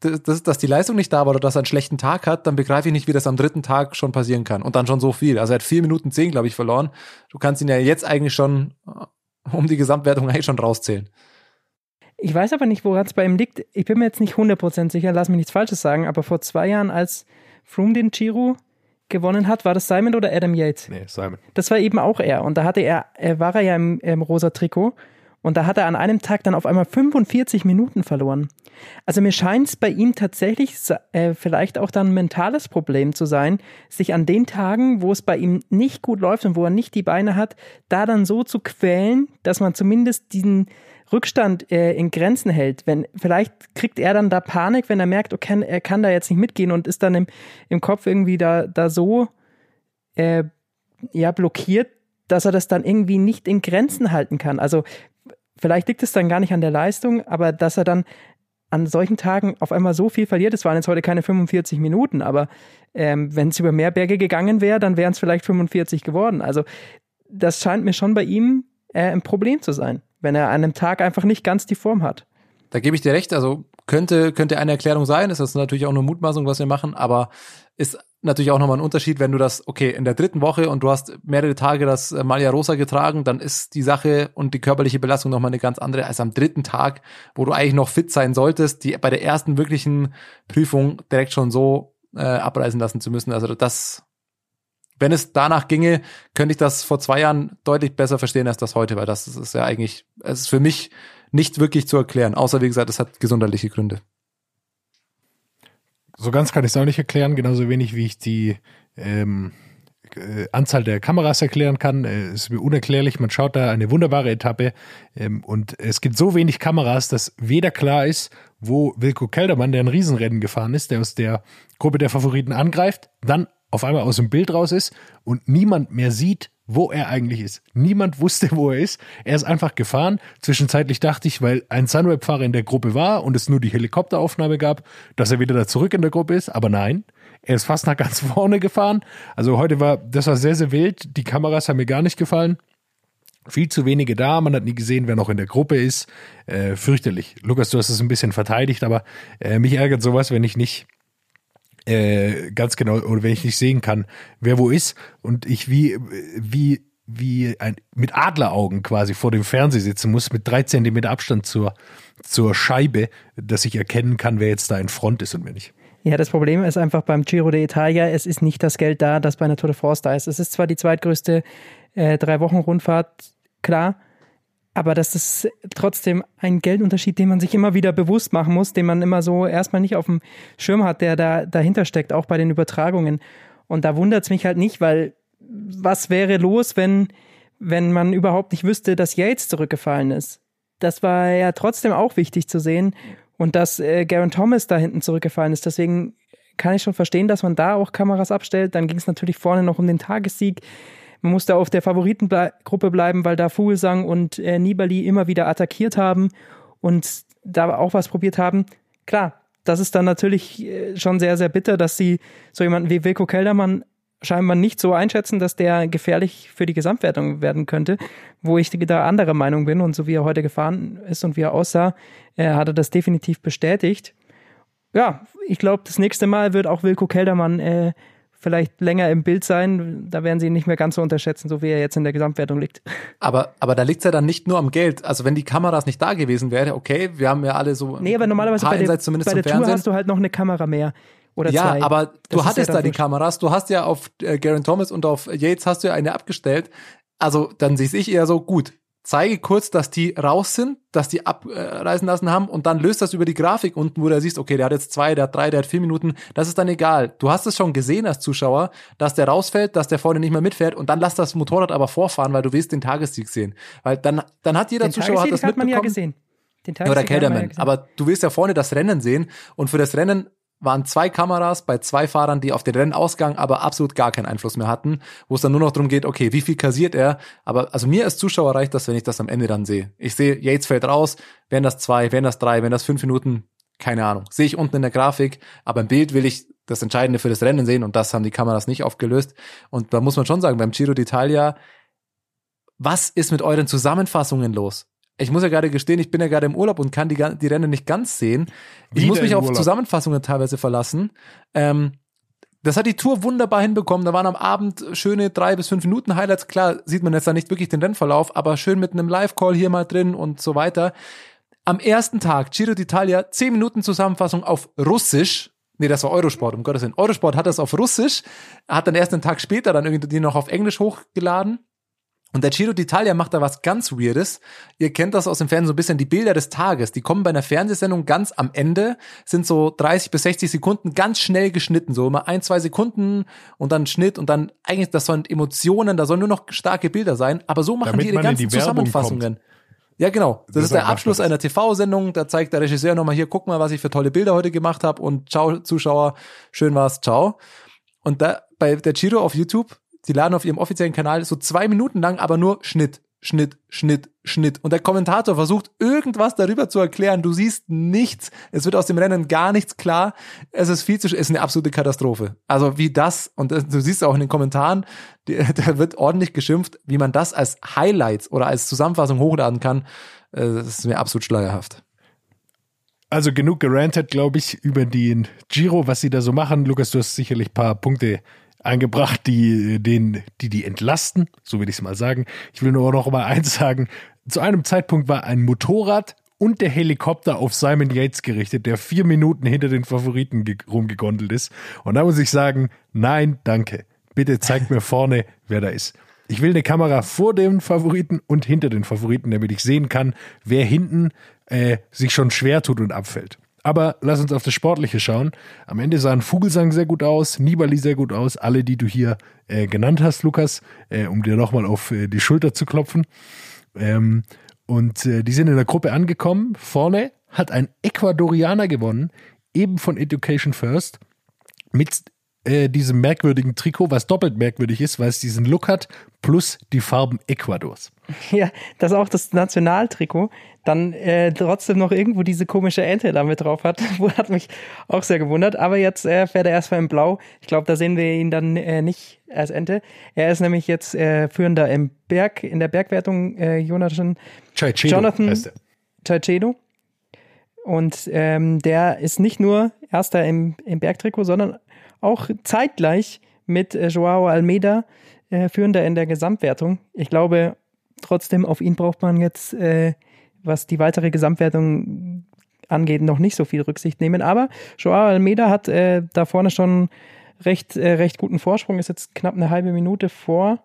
S4: das, das, dass die Leistung nicht da war oder dass er einen schlechten Tag hat, dann begreife ich nicht, wie das am dritten Tag schon passieren kann. Und dann schon so viel. Also er hat vier Minuten zehn, glaube ich, verloren. Du kannst ihn ja jetzt eigentlich schon äh, um die Gesamtwertung eigentlich schon rauszählen.
S3: Ich weiß aber nicht, woran es bei ihm liegt. Ich bin mir jetzt nicht 100% sicher, lass mich nichts Falsches sagen, aber vor zwei Jahren, als Froome den Giro gewonnen hat, war das Simon oder Adam Yates?
S5: Nee, Simon.
S3: Das war eben auch er. Und da hatte er, er war er ja im, im rosa Trikot. Und da hat er an einem Tag dann auf einmal 45 Minuten verloren. Also mir scheint es bei ihm tatsächlich äh, vielleicht auch dann ein mentales Problem zu sein, sich an den Tagen, wo es bei ihm nicht gut läuft und wo er nicht die Beine hat, da dann so zu quälen, dass man zumindest diesen Rückstand äh, in Grenzen hält. Wenn vielleicht kriegt er dann da Panik, wenn er merkt, okay, er kann da jetzt nicht mitgehen und ist dann im, im Kopf irgendwie da, da so äh, ja, blockiert, dass er das dann irgendwie nicht in Grenzen halten kann. Also vielleicht liegt es dann gar nicht an der Leistung, aber dass er dann an solchen Tagen auf einmal so viel verliert, es waren jetzt heute keine 45 Minuten, aber ähm, wenn es über mehr Berge gegangen wäre, dann wären es vielleicht 45 geworden. Also das scheint mir schon bei ihm äh, ein Problem zu sein, wenn er an einem Tag einfach nicht ganz die Form hat.
S4: Da gebe ich dir recht. Also könnte, könnte eine Erklärung sein. Ist das natürlich auch nur Mutmaßung, was wir machen, aber ist natürlich auch nochmal ein Unterschied, wenn du das, okay, in der dritten Woche und du hast mehrere Tage das äh, Malia Rosa getragen, dann ist die Sache und die körperliche Belastung nochmal eine ganz andere als am dritten Tag, wo du eigentlich noch fit sein solltest, die bei der ersten wirklichen Prüfung direkt schon so äh, abreißen lassen zu müssen. Also das, wenn es danach ginge, könnte ich das vor zwei Jahren deutlich besser verstehen als das heute, weil das ist ja eigentlich, es ist für mich nicht wirklich zu erklären, außer wie gesagt, es hat gesundheitliche Gründe.
S5: So ganz kann ich es auch nicht erklären, genauso wenig wie ich die ähm, äh, Anzahl der Kameras erklären kann. Äh, Es ist mir unerklärlich. Man schaut da eine wunderbare Etappe ähm, und es gibt so wenig Kameras, dass weder klar ist, wo Wilko Keldermann, der ein Riesenrennen gefahren ist, der aus der Gruppe der Favoriten angreift, dann auf einmal aus dem Bild raus ist und niemand mehr sieht, wo er eigentlich ist. Niemand wusste, wo er ist. Er ist einfach gefahren. Zwischenzeitlich dachte ich, weil ein Sunweb-Fahrer in der Gruppe war und es nur die Helikopteraufnahme gab, dass er wieder da zurück in der Gruppe ist. Aber nein, er ist fast nach ganz vorne gefahren. Also heute war, das war sehr, sehr wild. Die Kameras haben mir gar nicht gefallen. Viel zu wenige da, man hat nie gesehen, wer noch in der Gruppe ist. Äh, fürchterlich. Lukas, du hast es ein bisschen verteidigt, aber äh, mich ärgert sowas, wenn ich nicht äh, ganz genau, oder wenn ich nicht sehen kann, wer wo ist und ich wie, wie, wie ein, mit Adleraugen quasi vor dem Fernseher sitzen muss, mit drei Zentimeter Abstand zur, zur Scheibe, dass ich erkennen kann, wer jetzt da in Front ist und wer nicht.
S3: Ja, das Problem ist einfach beim Giro d'Italia, es ist nicht das Geld da, das bei einer Tour de France da ist. Es ist zwar die zweitgrößte äh, Drei-Wochen-Rundfahrt, klar, aber das ist trotzdem ein Geldunterschied, den man sich immer wieder bewusst machen muss, den man immer so erstmal nicht auf dem Schirm hat, der da dahinter steckt, auch bei den Übertragungen. Und da wundert es mich halt nicht, weil was wäre los, wenn, wenn man überhaupt nicht wüsste, dass Yates zurückgefallen ist? Das war ja trotzdem auch wichtig zu sehen und dass äh, Garen Thomas da hinten zurückgefallen ist. Deswegen kann ich schon verstehen, dass man da auch Kameras abstellt. Dann ging es natürlich vorne noch um den Tagessieg. Man musste auf der Favoritengruppe bleiben, weil da Fuglsang und äh, Nibali immer wieder attackiert haben und da auch was probiert haben. Klar, das ist dann natürlich äh, schon sehr, sehr bitter, dass sie so jemanden wie Wilko Keldermann scheinbar nicht so einschätzen, dass der gefährlich für die Gesamtwertung werden könnte, wo ich da anderer Meinung bin und so wie er heute gefahren ist und wie er aussah, äh, hat er das definitiv bestätigt. Ja, ich glaube, das nächste Mal wird auch Wilko Keldermann äh, vielleicht länger im Bild sein. Da werden sie ihn nicht mehr ganz so unterschätzen, so wie er jetzt in der Gesamtwertung liegt.
S4: Aber, aber da liegt's ja dann nicht nur am Geld. Also wenn die Kameras nicht da gewesen wären, okay, wir haben ja alle so
S3: Nee, aber normalerweise
S4: ein paar
S3: bei der, bei der Tour hast du halt noch eine Kamera mehr. Oder
S4: ja,
S3: zwei.
S4: aber du hattest
S3: ja
S4: da die. Kameras, du hast ja auf äh, Garen Thomas und auf Yates hast du ja eine abgestellt. Also dann sehe ich eher so, gut, zeige kurz, dass die raus sind, dass die abreißen lassen haben und dann löst das über die Grafik unten, wo du siehst, okay, der hat jetzt zwei, der hat drei, der hat vier Minuten, das ist dann egal. Du hast es schon gesehen als Zuschauer, dass der rausfällt, dass der vorne nicht mehr mitfährt und dann lass das Motorrad aber vorfahren, weil du willst den Tagessieg sehen. Weil dann, dann hat jeder
S3: Den
S4: Zuschauer hat das
S3: hat man ja gesehen. Den
S4: Ja, oder
S3: Tagessieg ja
S4: Kelderman.
S3: gesehen.
S4: Aber du willst ja vorne das Rennen sehen und für das Rennen waren zwei Kameras bei zwei Fahrern, die auf den Rennausgang aber absolut gar keinen Einfluss mehr hatten, wo es dann nur noch darum geht, okay, wie viel kassiert er? Aber also mir als Zuschauer reicht das, wenn ich das am Ende dann sehe. Ich sehe, Yates fällt raus, wären das zwei, wären das drei, wären das fünf Minuten, keine Ahnung. Sehe ich unten in der Grafik, aber im Bild will ich das Entscheidende für das Rennen sehen und das haben die Kameras nicht aufgelöst. Und da muss man schon sagen, beim Giro d'Italia, was ist mit euren Zusammenfassungen los? Ich muss ja gerade gestehen, ich bin ja gerade im Urlaub und kann die, die Rennen nicht ganz sehen. Ich
S5: Wieder
S4: muss mich auf
S5: Urlaub.
S4: Zusammenfassungen teilweise verlassen. Ähm, das hat die Tour wunderbar hinbekommen. Da waren am Abend schöne drei bis fünf Minuten Highlights. Klar sieht man jetzt da nicht wirklich den Rennverlauf, aber schön mit einem Live-Call hier mal drin und so weiter. Am ersten Tag Giro d'Italia, zehn Minuten Zusammenfassung auf Russisch. Nee, das war Eurosport, um Gottes Willen. Eurosport hat das auf Russisch, hat dann erst einen Tag später dann irgendwie die noch auf Englisch hochgeladen. Und der Giro d'Italia macht da was ganz Weirdes. Ihr kennt das aus dem Fernsehen so ein bisschen, die Bilder des Tages. Die kommen bei einer Fernsehsendung ganz am Ende, sind so 30 bis 60 Sekunden ganz schnell geschnitten, so immer ein, zwei Sekunden und dann Schnitt und dann eigentlich, das sollen Emotionen, da sollen nur noch starke Bilder sein. Aber so machen
S5: Damit
S4: die ihre ganzen
S5: die
S4: Zusammenfassungen. Ja, genau. Das,
S5: Das
S4: ist der Abschluss
S5: was.
S4: einer TV-Sendung. Da zeigt der Regisseur nochmal hier, guck mal, was ich für tolle Bilder heute gemacht habe und ciao, Zuschauer, schön war's, ciao. Und da bei der Giro auf YouTube, die laden auf ihrem offiziellen Kanal so zwei Minuten lang, aber nur Schnitt, Schnitt, Schnitt, Schnitt. Und der Kommentator versucht irgendwas darüber zu erklären. Du siehst nichts. Es wird aus dem Rennen gar nichts klar. Es ist viel zu, es ist eine absolute Katastrophe. Also wie das, und du siehst auch in den Kommentaren, da wird ordentlich geschimpft, wie man das als Highlights oder als Zusammenfassung hochladen kann. Äh, Das ist mir absolut schleierhaft.
S5: Also genug gerantet, glaube ich, über den Giro, was sie da so machen. Lukas, du hast sicherlich ein paar Punkte eingebracht, die, den, die die entlasten, so will ich es mal sagen. Ich will nur noch mal eins sagen. Zu einem Zeitpunkt war ein Motorrad und der Helikopter auf Simon Yates gerichtet, der vier Minuten hinter den Favoriten ge- rumgegondelt ist. Und da muss ich sagen, nein, danke. Bitte zeigt mir vorne, wer da ist. Ich will eine Kamera vor dem Favoriten und hinter den Favoriten, damit ich sehen kann, wer hinten äh, sich schon schwer tut und abfällt. Aber lass uns auf das Sportliche schauen. Am Ende sahen Vogelsang sehr gut aus, Nibali sehr gut aus, alle, die du hier äh, genannt hast, Lukas, äh, um dir nochmal auf äh, die Schulter zu klopfen. Ähm, und äh, die sind in der Gruppe angekommen. Vorne hat ein Ecuadorianer gewonnen, eben von Education First, mit äh, diesem merkwürdigen Trikot, was doppelt merkwürdig ist, weil es diesen Look hat, plus die Farben Ecuadors.
S3: Ja, das ist auch das Nationaltrikot. Dann äh, trotzdem noch irgendwo diese komische Ente da mit drauf hat. hat mich auch sehr gewundert. Aber jetzt äh, fährt er erstmal in Blau. Ich glaube, da sehen wir ihn dann äh, nicht als Ente. Er ist nämlich jetzt äh, führender im Berg, in der Bergwertung, äh, Jonathan
S5: Chaichedo
S3: Jonathan-
S5: heißt er.
S3: Taichedo. Und ähm, der ist nicht nur Erster im, im Bergtrikot, sondern auch zeitgleich mit äh, Joao Almeida äh, Führender in der Gesamtwertung. Ich glaube, trotzdem auf ihn braucht man jetzt, äh, was die weitere Gesamtwertung angeht, noch nicht so viel Rücksicht nehmen. Aber Joao Almeida hat äh, da vorne schon recht, äh, recht guten Vorsprung, ist jetzt knapp eine halbe Minute vor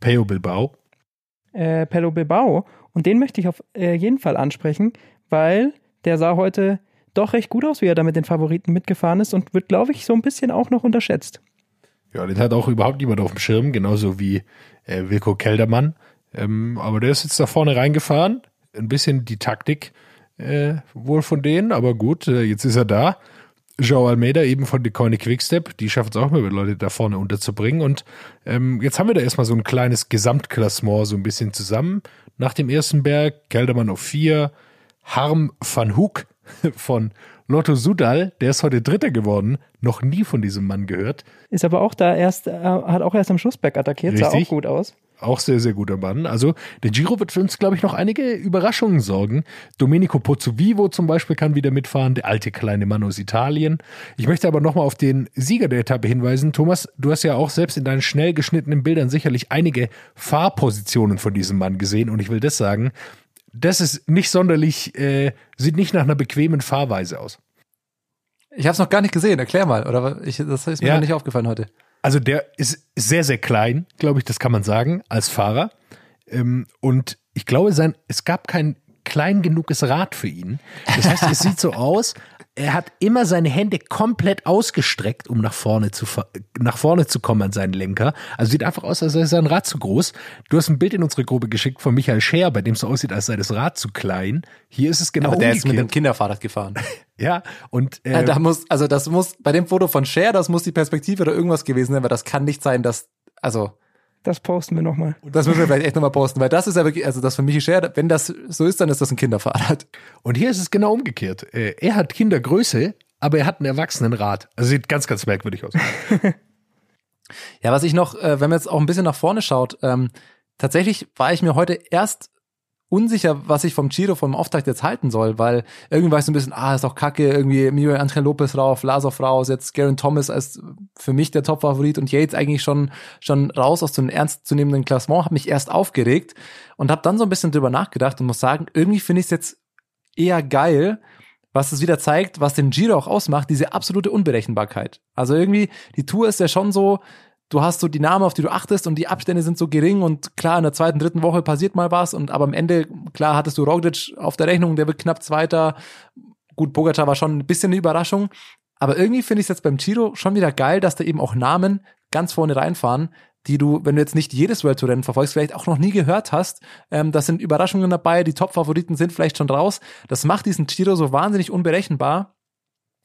S5: Peo Bilbao.
S3: äh, Pello Bilbao. Und den möchte ich auf jeden Fall ansprechen, weil der sah heute doch recht gut aus, wie er da mit den Favoriten mitgefahren ist und wird, glaube ich, so ein bisschen auch noch unterschätzt.
S5: Ja, den hat auch überhaupt niemand auf dem Schirm, genauso wie äh, Wilko Keldermann. Ähm, aber der ist jetzt da vorne reingefahren. Ein bisschen die Taktik äh, wohl von denen, aber gut, äh, jetzt ist er da. Joao Almeida eben von Deconic Quickstep, die schaffen es auch mal, Leute da vorne unterzubringen. Und ähm, jetzt haben wir da erstmal so ein kleines Gesamtklassement so ein bisschen zusammen. Nach dem ersten Berg, Keldermann auf vier, Harm van Hoek von Lotto Sudal, der ist heute Dritter geworden, noch nie von diesem Mann gehört.
S3: Ist aber auch da erst, äh, hat auch erst am Schlussberg attackiert, sah
S5: Richtig.
S3: auch gut aus.
S5: Auch sehr, sehr guter Mann. Also der Giro wird für uns, glaube ich, noch einige Überraschungen sorgen. Domenico Pozzovivo zum Beispiel kann wieder mitfahren, der alte kleine Mann aus Italien. Ich möchte aber nochmal auf den Sieger der Etappe hinweisen. Thomas, du hast ja auch selbst in deinen schnell geschnittenen Bildern sicherlich einige Fahrpositionen von diesem Mann gesehen. Und ich will das sagen, das ist nicht sonderlich, äh, sieht nicht nach einer bequemen Fahrweise aus.
S4: Ich habe es noch gar nicht gesehen. Erklär mal. Oder ich, das ist mir
S5: Ja.
S4: noch nicht aufgefallen heute.
S5: Also der ist sehr, sehr klein, glaube ich, das kann man sagen, als Fahrer. Ähm, und ich glaube, sein, es gab kein klein genuges Rad für ihn. Das heißt, es sieht so aus, er hat immer seine Hände komplett ausgestreckt, um nach vorne zu, nach vorne zu kommen an seinen Lenker. Also sieht einfach aus, als sei sein Rad zu groß. Du hast ein Bild in unsere Gruppe geschickt von Michael Scher, bei dem es so aussieht, als sei das Rad zu klein. Hier ist es genau
S4: Aber der ist mit dem
S5: umgekehrt.
S4: Kinderfahrrad gefahren.
S5: Ja, und äh,
S4: Ja, da muss, also das muss, bei dem Foto von Cher, das muss die Perspektive oder irgendwas gewesen sein, weil das kann nicht sein, dass, also,
S3: Das posten wir nochmal.
S4: das müssen wir vielleicht echt nochmal posten, weil das ist ja wirklich, also das für Michi Cher, wenn das so ist, dann ist das ein Kinderfahrrad.
S5: Und hier ist es genau umgekehrt. Äh, Er hat Kindergröße, aber er hat einen Erwachsenenrad. Also sieht ganz, ganz merkwürdig aus.
S4: Ja, was ich noch, äh, wenn man jetzt auch ein bisschen nach vorne schaut, ähm, tatsächlich war ich mir heute erst unsicher, was ich vom Giro vom Auftakt jetzt halten soll, weil irgendwie war ich so ein bisschen, ah, ist doch kacke, irgendwie Miguel Angel Lopez rauf, Lasov raus, jetzt Garen Thomas als für mich der Top-Favorit und Yates eigentlich schon schon raus aus dem ernstzunehmenden Klassement, habe mich erst aufgeregt und habe dann so ein bisschen drüber nachgedacht und muss sagen, irgendwie finde ich es jetzt eher geil, was es wieder zeigt, was den Giro auch ausmacht, diese absolute Unberechenbarkeit. Also irgendwie, die Tour ist ja schon so, du hast so die Namen, auf die du achtest und die Abstände sind so gering und klar, in der zweiten, dritten Woche passiert mal was und aber am Ende, klar, hattest du Roglic auf der Rechnung, der wird knapp Zweiter. Gut, Pogacar war schon ein bisschen eine Überraschung, aber irgendwie finde ich es jetzt beim Giro schon wieder geil, dass da eben auch Namen ganz vorne reinfahren, die du, wenn du jetzt nicht jedes World Tour Rennen verfolgst, vielleicht auch noch nie gehört hast. Ähm, das sind Überraschungen dabei, die Top-Favoriten sind vielleicht schon raus. Das macht diesen Giro so wahnsinnig unberechenbar.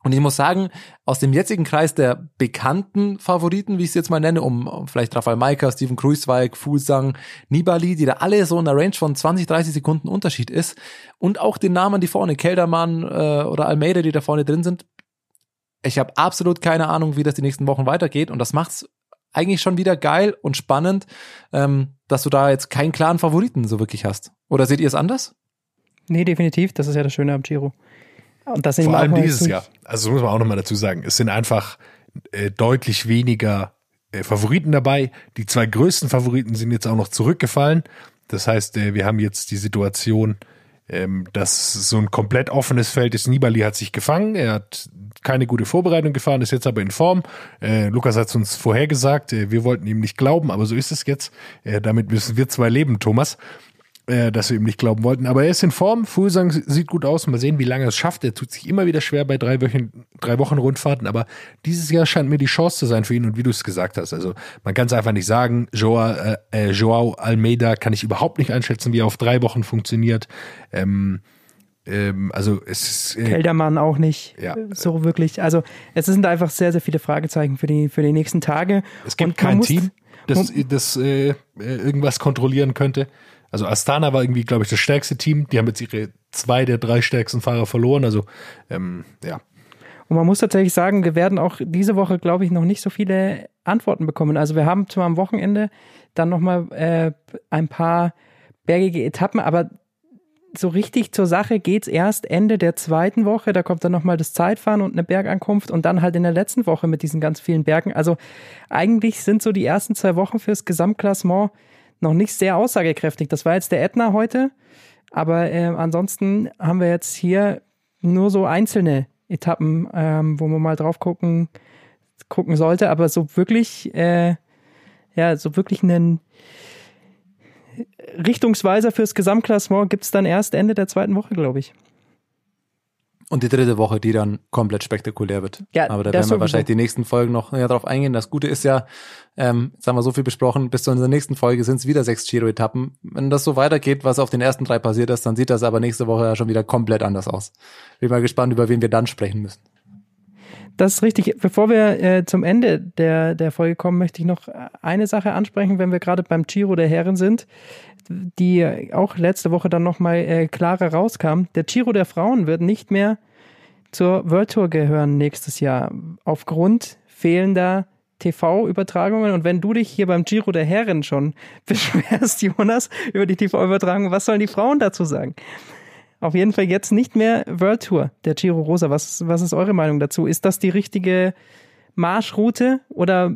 S4: Und ich muss sagen, aus dem jetzigen Kreis der bekannten Favoriten, wie ich es jetzt mal nenne, um, vielleicht Rafael Maika, Steven Kruiswijk, Fuglsang, Nibali, die da alle so in der Range von 20, 30 Sekunden Unterschied ist, und auch den Namen, die vorne, Keldermann äh, oder Almeida, die da vorne drin sind, ich habe absolut keine Ahnung, wie das die nächsten Wochen weitergeht. Und das macht's eigentlich schon wieder geil und spannend, ähm, dass du da jetzt keinen klaren Favoriten so wirklich hast. Oder seht ihr es anders?
S3: Nee, definitiv. Das ist ja das Schöne am Giro. Und das
S5: Vor allem dieses Jahr. Also das muss man auch nochmal dazu sagen. Es sind einfach äh, deutlich weniger äh, Favoriten dabei. Die zwei größten Favoriten sind jetzt auch noch zurückgefallen. Das heißt, äh, wir haben jetzt die Situation, ähm, dass so ein komplett offenes Feld ist. Nibali hat sich gefangen. Er hat keine gute Vorbereitung gefahren, ist jetzt aber in Form. Äh, Lukas hat es uns vorher gesagt, äh, wir wollten ihm nicht glauben, aber so ist es jetzt. Äh, damit müssen wir zwei leben, Thomas äh, dass wir ihm nicht glauben wollten. Aber er ist in Form. Fulsang sieht gut aus. Mal sehen, wie lange er es schafft. Er tut sich immer wieder schwer bei drei Wochen, drei Wochen Rundfahrten. Aber dieses Jahr scheint mir die Chance zu sein für ihn. Und wie du es gesagt hast, also man kann es einfach nicht sagen. Joao, äh, äh, Joao Almeida kann ich überhaupt nicht einschätzen, wie er auf drei Wochen funktioniert. Ähm, ähm, also es ist äh,
S3: Keldermann auch nicht
S5: Ja.
S3: so wirklich. Also es sind einfach sehr, sehr viele Fragezeichen für die, für die nächsten Tage.
S5: Es gibt kein Team, das, das äh, äh, irgendwas kontrollieren könnte. Also Astana war irgendwie, glaube ich, das stärkste Team. Die haben jetzt ihre zwei der drei stärksten Fahrer verloren. Also ähm, ja,
S3: Und man muss tatsächlich sagen, wir werden auch diese Woche, glaube ich, noch nicht so viele Antworten bekommen. Also wir haben zwar am Wochenende dann nochmal äh, ein paar bergige Etappen, aber so richtig zur Sache geht's erst Ende der zweiten Woche. Da kommt dann nochmal das Zeitfahren und eine Bergankunft und dann halt in der letzten Woche mit diesen ganz vielen Bergen. Also eigentlich sind so die ersten zwei Wochen fürs Gesamtklassement noch nicht sehr aussagekräftig. Das war jetzt der Ätna heute, aber äh, ansonsten haben wir jetzt hier nur so einzelne Etappen, ähm, wo man mal drauf gucken, gucken sollte, aber so wirklich, äh, ja, so wirklich einen Richtungsweiser fürs Gesamtklassement gibt's dann erst Ende der zweiten Woche, glaube ich.
S4: Und die dritte Woche, die dann komplett spektakulär wird.
S3: Ja,
S4: Aber da werden wir
S3: sowieso.
S4: wahrscheinlich die nächsten Folgen noch näher drauf eingehen. Das Gute ist ja, ähm, jetzt haben wir so viel besprochen, bis zu unserer nächsten Folge sind es wieder sechs Giro-Etappen. Wenn das so weitergeht, was auf den ersten drei passiert ist, dann sieht das aber nächste Woche ja schon wieder komplett anders aus. Bin mal gespannt, über wen wir dann sprechen müssen.
S3: Das ist richtig. Bevor wir äh, zum Ende der, der Folge kommen, möchte ich noch eine Sache ansprechen, wenn wir gerade beim Giro der Herren sind, die auch letzte Woche dann nochmal äh, klarer rauskam. Der Giro der Frauen wird nicht mehr zur World Tour gehören nächstes Jahr aufgrund fehlender TV-Übertragungen. Und wenn du dich hier beim Giro der Herren schon beschwerst, Jonas, über die TV-Übertragung, was sollen die Frauen dazu sagen? Auf jeden Fall jetzt nicht mehr World Tour, der Giro Rosa. Was, was ist eure Meinung dazu? Ist das die richtige Marschroute oder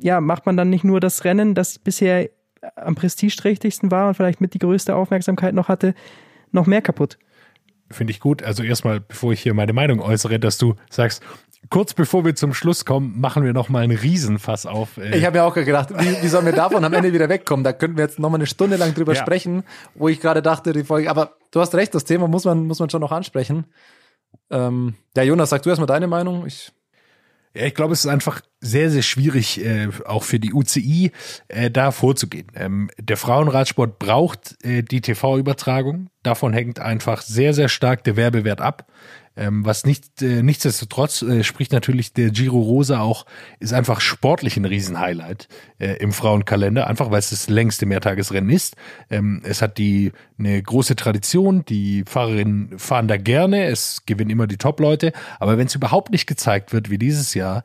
S3: ja, macht man dann nicht nur das Rennen, das bisher am prestigeträchtigsten war und vielleicht mit die größte Aufmerksamkeit noch hatte, noch mehr kaputt?
S5: Finde ich gut. Also erstmal, bevor ich hier meine Meinung äußere, dass du sagst, kurz bevor wir zum Schluss kommen, machen wir noch mal einen Riesenfass auf.
S4: Äh ich habe ja auch gedacht, wie, wie sollen wir davon am Ende wieder wegkommen? Da könnten wir jetzt noch mal eine Stunde lang drüber ja. sprechen, wo ich gerade dachte, die Folge. Aber du hast recht, das Thema muss man muss man schon noch ansprechen. Ähm, ja, Jonas, sag du erstmal deine Meinung. Ich
S5: ja, ich glaube, es ist einfach sehr, sehr schwierig, äh, auch für die UCI äh, da vorzugehen. Ähm, der Frauenradsport braucht äh, die TV-Übertragung. Davon hängt einfach sehr, sehr stark der Werbewert ab. Ähm, was nicht, äh, nichtsdestotrotz äh, spricht natürlich der Giro Rosa auch, ist einfach sportlich ein Riesenhighlight äh, im Frauenkalender, einfach weil es das längste Mehrtagesrennen ist. Ähm, es hat die eine große Tradition, die Fahrerinnen fahren da gerne, es gewinnen immer die Top-Leute, aber wenn es überhaupt nicht gezeigt wird wie dieses Jahr,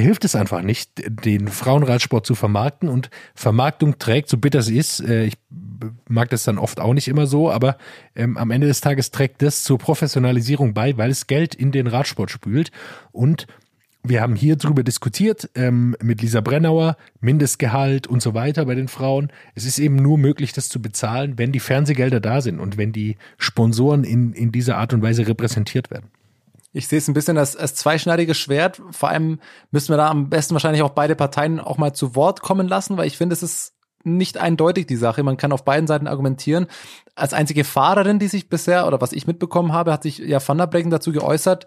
S5: hilft es einfach nicht, den Frauenradsport zu vermarkten und Vermarktung trägt, so bitter sie ist, äh, ich mag das dann oft auch nicht immer so, aber ähm, am Ende des Tages trägt das zur Professionalisierung bei, weil es Geld in den Radsport spült und wir haben hier drüber diskutiert ähm, mit Lisa Brennauer, Mindestgehalt und so weiter bei den Frauen. Es ist eben nur möglich, das zu bezahlen, wenn die Fernsehgelder da sind und wenn die Sponsoren in, in dieser Art und Weise repräsentiert werden.
S4: Ich sehe es ein bisschen als, als zweischneidiges Schwert. Vor allem müssen wir da am besten wahrscheinlich auch beide Parteien auch mal zu Wort kommen lassen, weil ich finde, es ist nicht eindeutig die Sache. Man kann auf beiden Seiten argumentieren. Als einzige Fahrerin, die sich bisher, oder was ich mitbekommen habe, hat sich ja Van der Breggen dazu geäußert.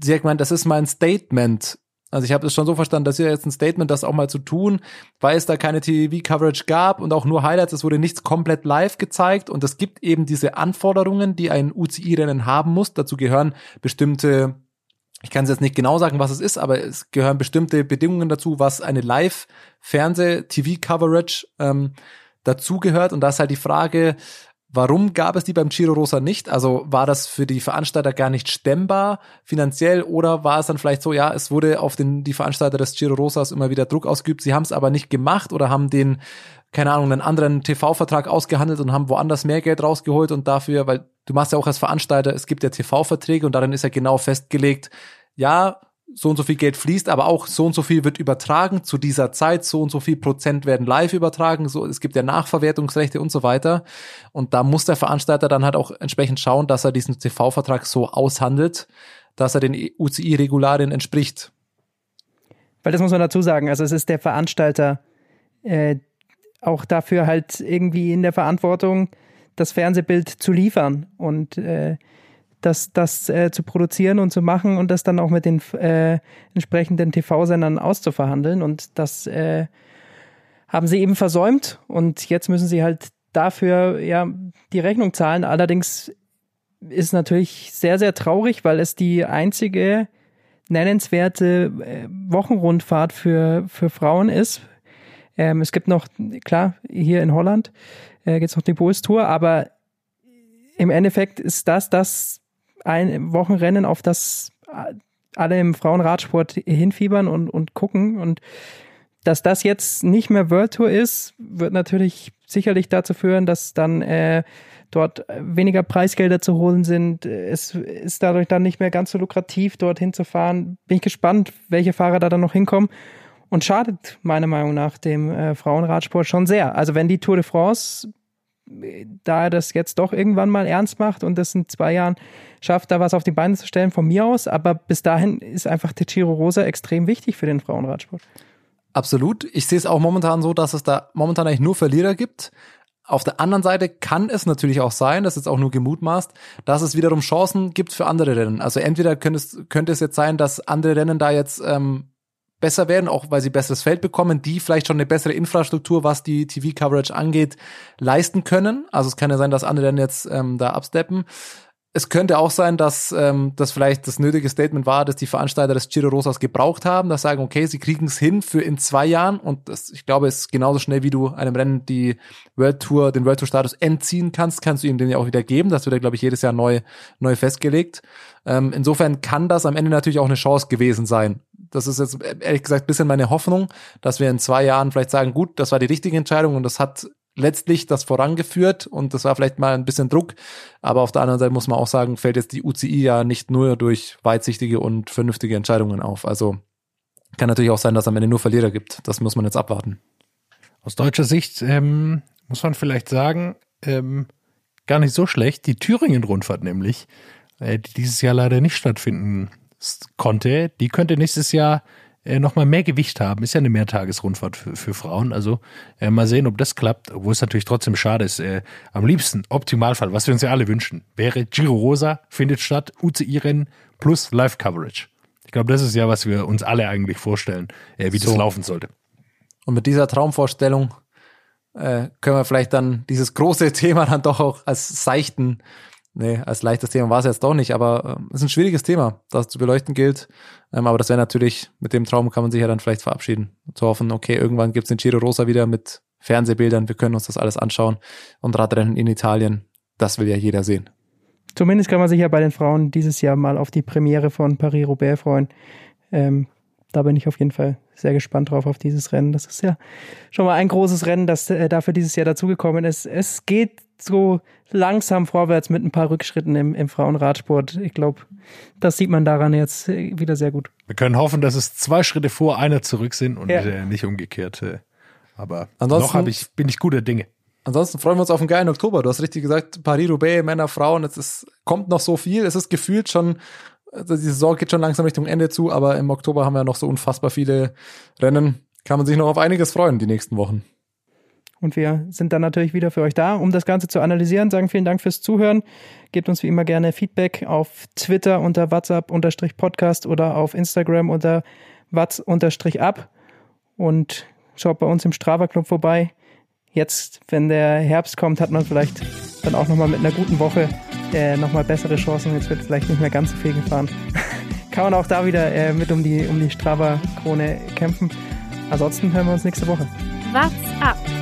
S4: Sie hat gemeint, das ist mein Statement also ich habe es schon so verstanden, dass hier jetzt ein Statement, das auch mal zu tun, weil es da keine TV-Coverage gab und auch nur Highlights, es wurde nichts komplett live gezeigt und es gibt eben diese Anforderungen, die ein UCI-Rennen haben muss. Dazu gehören bestimmte, ich kann es jetzt nicht genau sagen, was es ist, aber es gehören bestimmte Bedingungen dazu, was eine Live-Fernseh-TV-Coverage ähm, dazugehört. Und da ist halt die Frage, Warum gab es die beim Giro Rosa nicht? Also war das für die Veranstalter gar nicht stemmbar finanziell oder war es dann vielleicht so, ja, es wurde auf den, die Veranstalter des Giro Rosas immer wieder Druck ausgeübt, sie haben es aber nicht gemacht oder haben den, keine Ahnung, einen anderen TV-Vertrag ausgehandelt und haben woanders mehr Geld rausgeholt und dafür, weil du machst ja auch als Veranstalter, es gibt ja TV-Verträge und darin ist ja genau festgelegt, ja, so und so viel Geld fließt, aber auch so und so viel wird übertragen zu dieser Zeit, so und so viel Prozent werden live übertragen, so, es gibt ja Nachverwertungsrechte und so weiter. Und da muss der Veranstalter dann halt auch entsprechend schauen, dass er diesen TV-Vertrag so aushandelt, dass er den UCI-Regularien entspricht.
S3: Weil das muss man dazu sagen, also es ist der Veranstalter äh, auch dafür halt irgendwie in der Verantwortung, das Fernsehbild zu liefern und äh, das, das äh, zu produzieren und zu machen und das dann auch mit den äh, entsprechenden TV-Sendern auszuverhandeln. Und das äh, haben sie eben versäumt und jetzt müssen sie halt dafür ja die Rechnung zahlen. Allerdings ist natürlich sehr, sehr traurig, weil es die einzige nennenswerte äh, Wochenrundfahrt für, für Frauen ist. Ähm, es gibt noch, klar, hier in Holland äh, gibt es noch die Bulls Tour, aber im Endeffekt ist das das ein Wochenrennen, auf das alle im Frauenradsport hinfiebern und, und gucken. Und dass das jetzt nicht mehr World Tour ist, wird natürlich sicherlich dazu führen, dass dann äh, dort weniger Preisgelder zu holen sind. Es ist dadurch dann nicht mehr ganz so lukrativ, dorthin zu fahren. Bin ich gespannt, welche Fahrer da dann noch hinkommen. Und schadet meiner Meinung nach dem äh, Frauenradsport schon sehr. Also wenn die Tour de France da er das jetzt doch irgendwann mal ernst macht und das in zwei Jahren schafft, da was auf die Beine zu stellen, von mir aus. Aber bis dahin ist einfach der Giro Rosa extrem wichtig für den Frauenradsport.
S4: Absolut. Ich sehe es auch momentan so, dass es da momentan eigentlich nur Verlierer gibt. Auf der anderen Seite kann es natürlich auch sein, das ist jetzt auch nur gemutmaßt, dass es wiederum Chancen gibt für andere Rennen. Also entweder könnte es, könnte es jetzt sein, dass andere Rennen da jetzt ähm, besser werden, auch weil sie besseres Feld bekommen, die vielleicht schon eine bessere Infrastruktur, was die TV-Coverage angeht, leisten können. Also es kann ja sein, dass andere dann jetzt ähm, da absteppen. Es könnte auch sein, dass ähm, das vielleicht das nötige Statement war, dass die Veranstalter des Giro Rosas gebraucht haben, dass sagen, okay, sie kriegen es hin für in zwei Jahren und das, ich glaube, es ist genauso schnell, wie du einem Rennen die World Tour, den World Tour Status entziehen kannst, kannst du ihm den ja auch wieder geben. Das wird ja, glaube ich, jedes Jahr neu, neu festgelegt. Ähm, insofern kann das am Ende natürlich auch eine Chance gewesen sein. Das ist jetzt ehrlich gesagt bisschen meine Hoffnung, dass wir in zwei Jahren vielleicht sagen, gut, das war die richtige Entscheidung und das hat letztlich das vorangeführt und das war vielleicht mal ein bisschen Druck. Aber auf der anderen Seite muss man auch sagen, fällt jetzt die UCI ja nicht nur durch weitsichtige und vernünftige Entscheidungen auf. Also kann natürlich auch sein, dass es am Ende nur Verlierer gibt. Das muss man jetzt abwarten.
S5: Aus deutscher Sicht ähm, muss man vielleicht sagen, ähm, gar nicht so schlecht. Die Thüringen-Rundfahrt nämlich, äh, die dieses Jahr leider nicht stattfinden konnte, die könnte nächstes Jahr äh, nochmal mehr Gewicht haben. Ist ja eine Mehrtagesrundfahrt für, für Frauen. Also äh, mal sehen, ob das klappt, obwohl es natürlich trotzdem schade ist. Äh, am liebsten, Optimalfall, was wir uns ja alle wünschen, wäre Giro Rosa findet statt, UCI-Rennen plus Live-Coverage. Ich glaube, das ist ja, was wir uns alle eigentlich vorstellen, äh, wie so. das laufen sollte.
S4: Und mit dieser Traumvorstellung äh, können wir vielleicht dann dieses große Thema dann doch auch als seichten nee, als leichtes Thema war es jetzt doch nicht, aber es ist ein schwieriges Thema, das zu beleuchten gilt. Ähm, aber das wäre natürlich, mit dem Traum kann man sich ja dann vielleicht verabschieden. Zu hoffen, okay, irgendwann gibt's den Giro Rosa wieder mit Fernsehbildern, wir können uns das alles anschauen. Und Radrennen in Italien, das will ja jeder sehen.
S3: Zumindest kann man sich ja bei den Frauen dieses Jahr mal auf die Premiere von Paris-Roubaix freuen. Ähm, da bin ich auf jeden Fall sehr gespannt drauf auf dieses Rennen. Das ist ja schon mal ein großes Rennen, das äh, dafür dieses Jahr dazugekommen ist. Es geht so langsam vorwärts mit ein paar Rückschritten im, im Frauenradsport. Ich glaube, das sieht man daran jetzt äh, wieder sehr gut.
S5: Wir können hoffen, dass es zwei Schritte vor, einer zurück sind und ja. äh, nicht umgekehrt. Äh, aber ansonsten, noch ich, bin ich guter Dinge.
S4: Ansonsten freuen wir uns auf einen geilen Oktober. Du hast richtig gesagt, Paris-Roubaix, Männer, Frauen, es ist, kommt noch so viel. Es ist gefühlt schon also die Saison geht schon langsam Richtung Ende zu, aber im Oktober haben wir noch so unfassbar viele Rennen. Kann man sich noch auf einiges freuen die nächsten Wochen.
S3: Und wir sind dann natürlich wieder für euch da, um das Ganze zu analysieren. Sagen vielen Dank fürs Zuhören. Gebt uns wie immer gerne Feedback auf Twitter unter WhatsApp-Podcast oder auf Instagram unter Watz-ab. Und schaut bei uns im Strava Club vorbei. Jetzt, wenn der Herbst kommt, hat man vielleicht dann auch nochmal mit einer guten Woche äh, nochmal bessere Chancen. Jetzt wird vielleicht nicht mehr ganz so viel gefahren. Kann man auch da wieder äh, mit um die, um die Strava-Krone kämpfen. Ansonsten hören wir uns nächste Woche.
S1: What's up?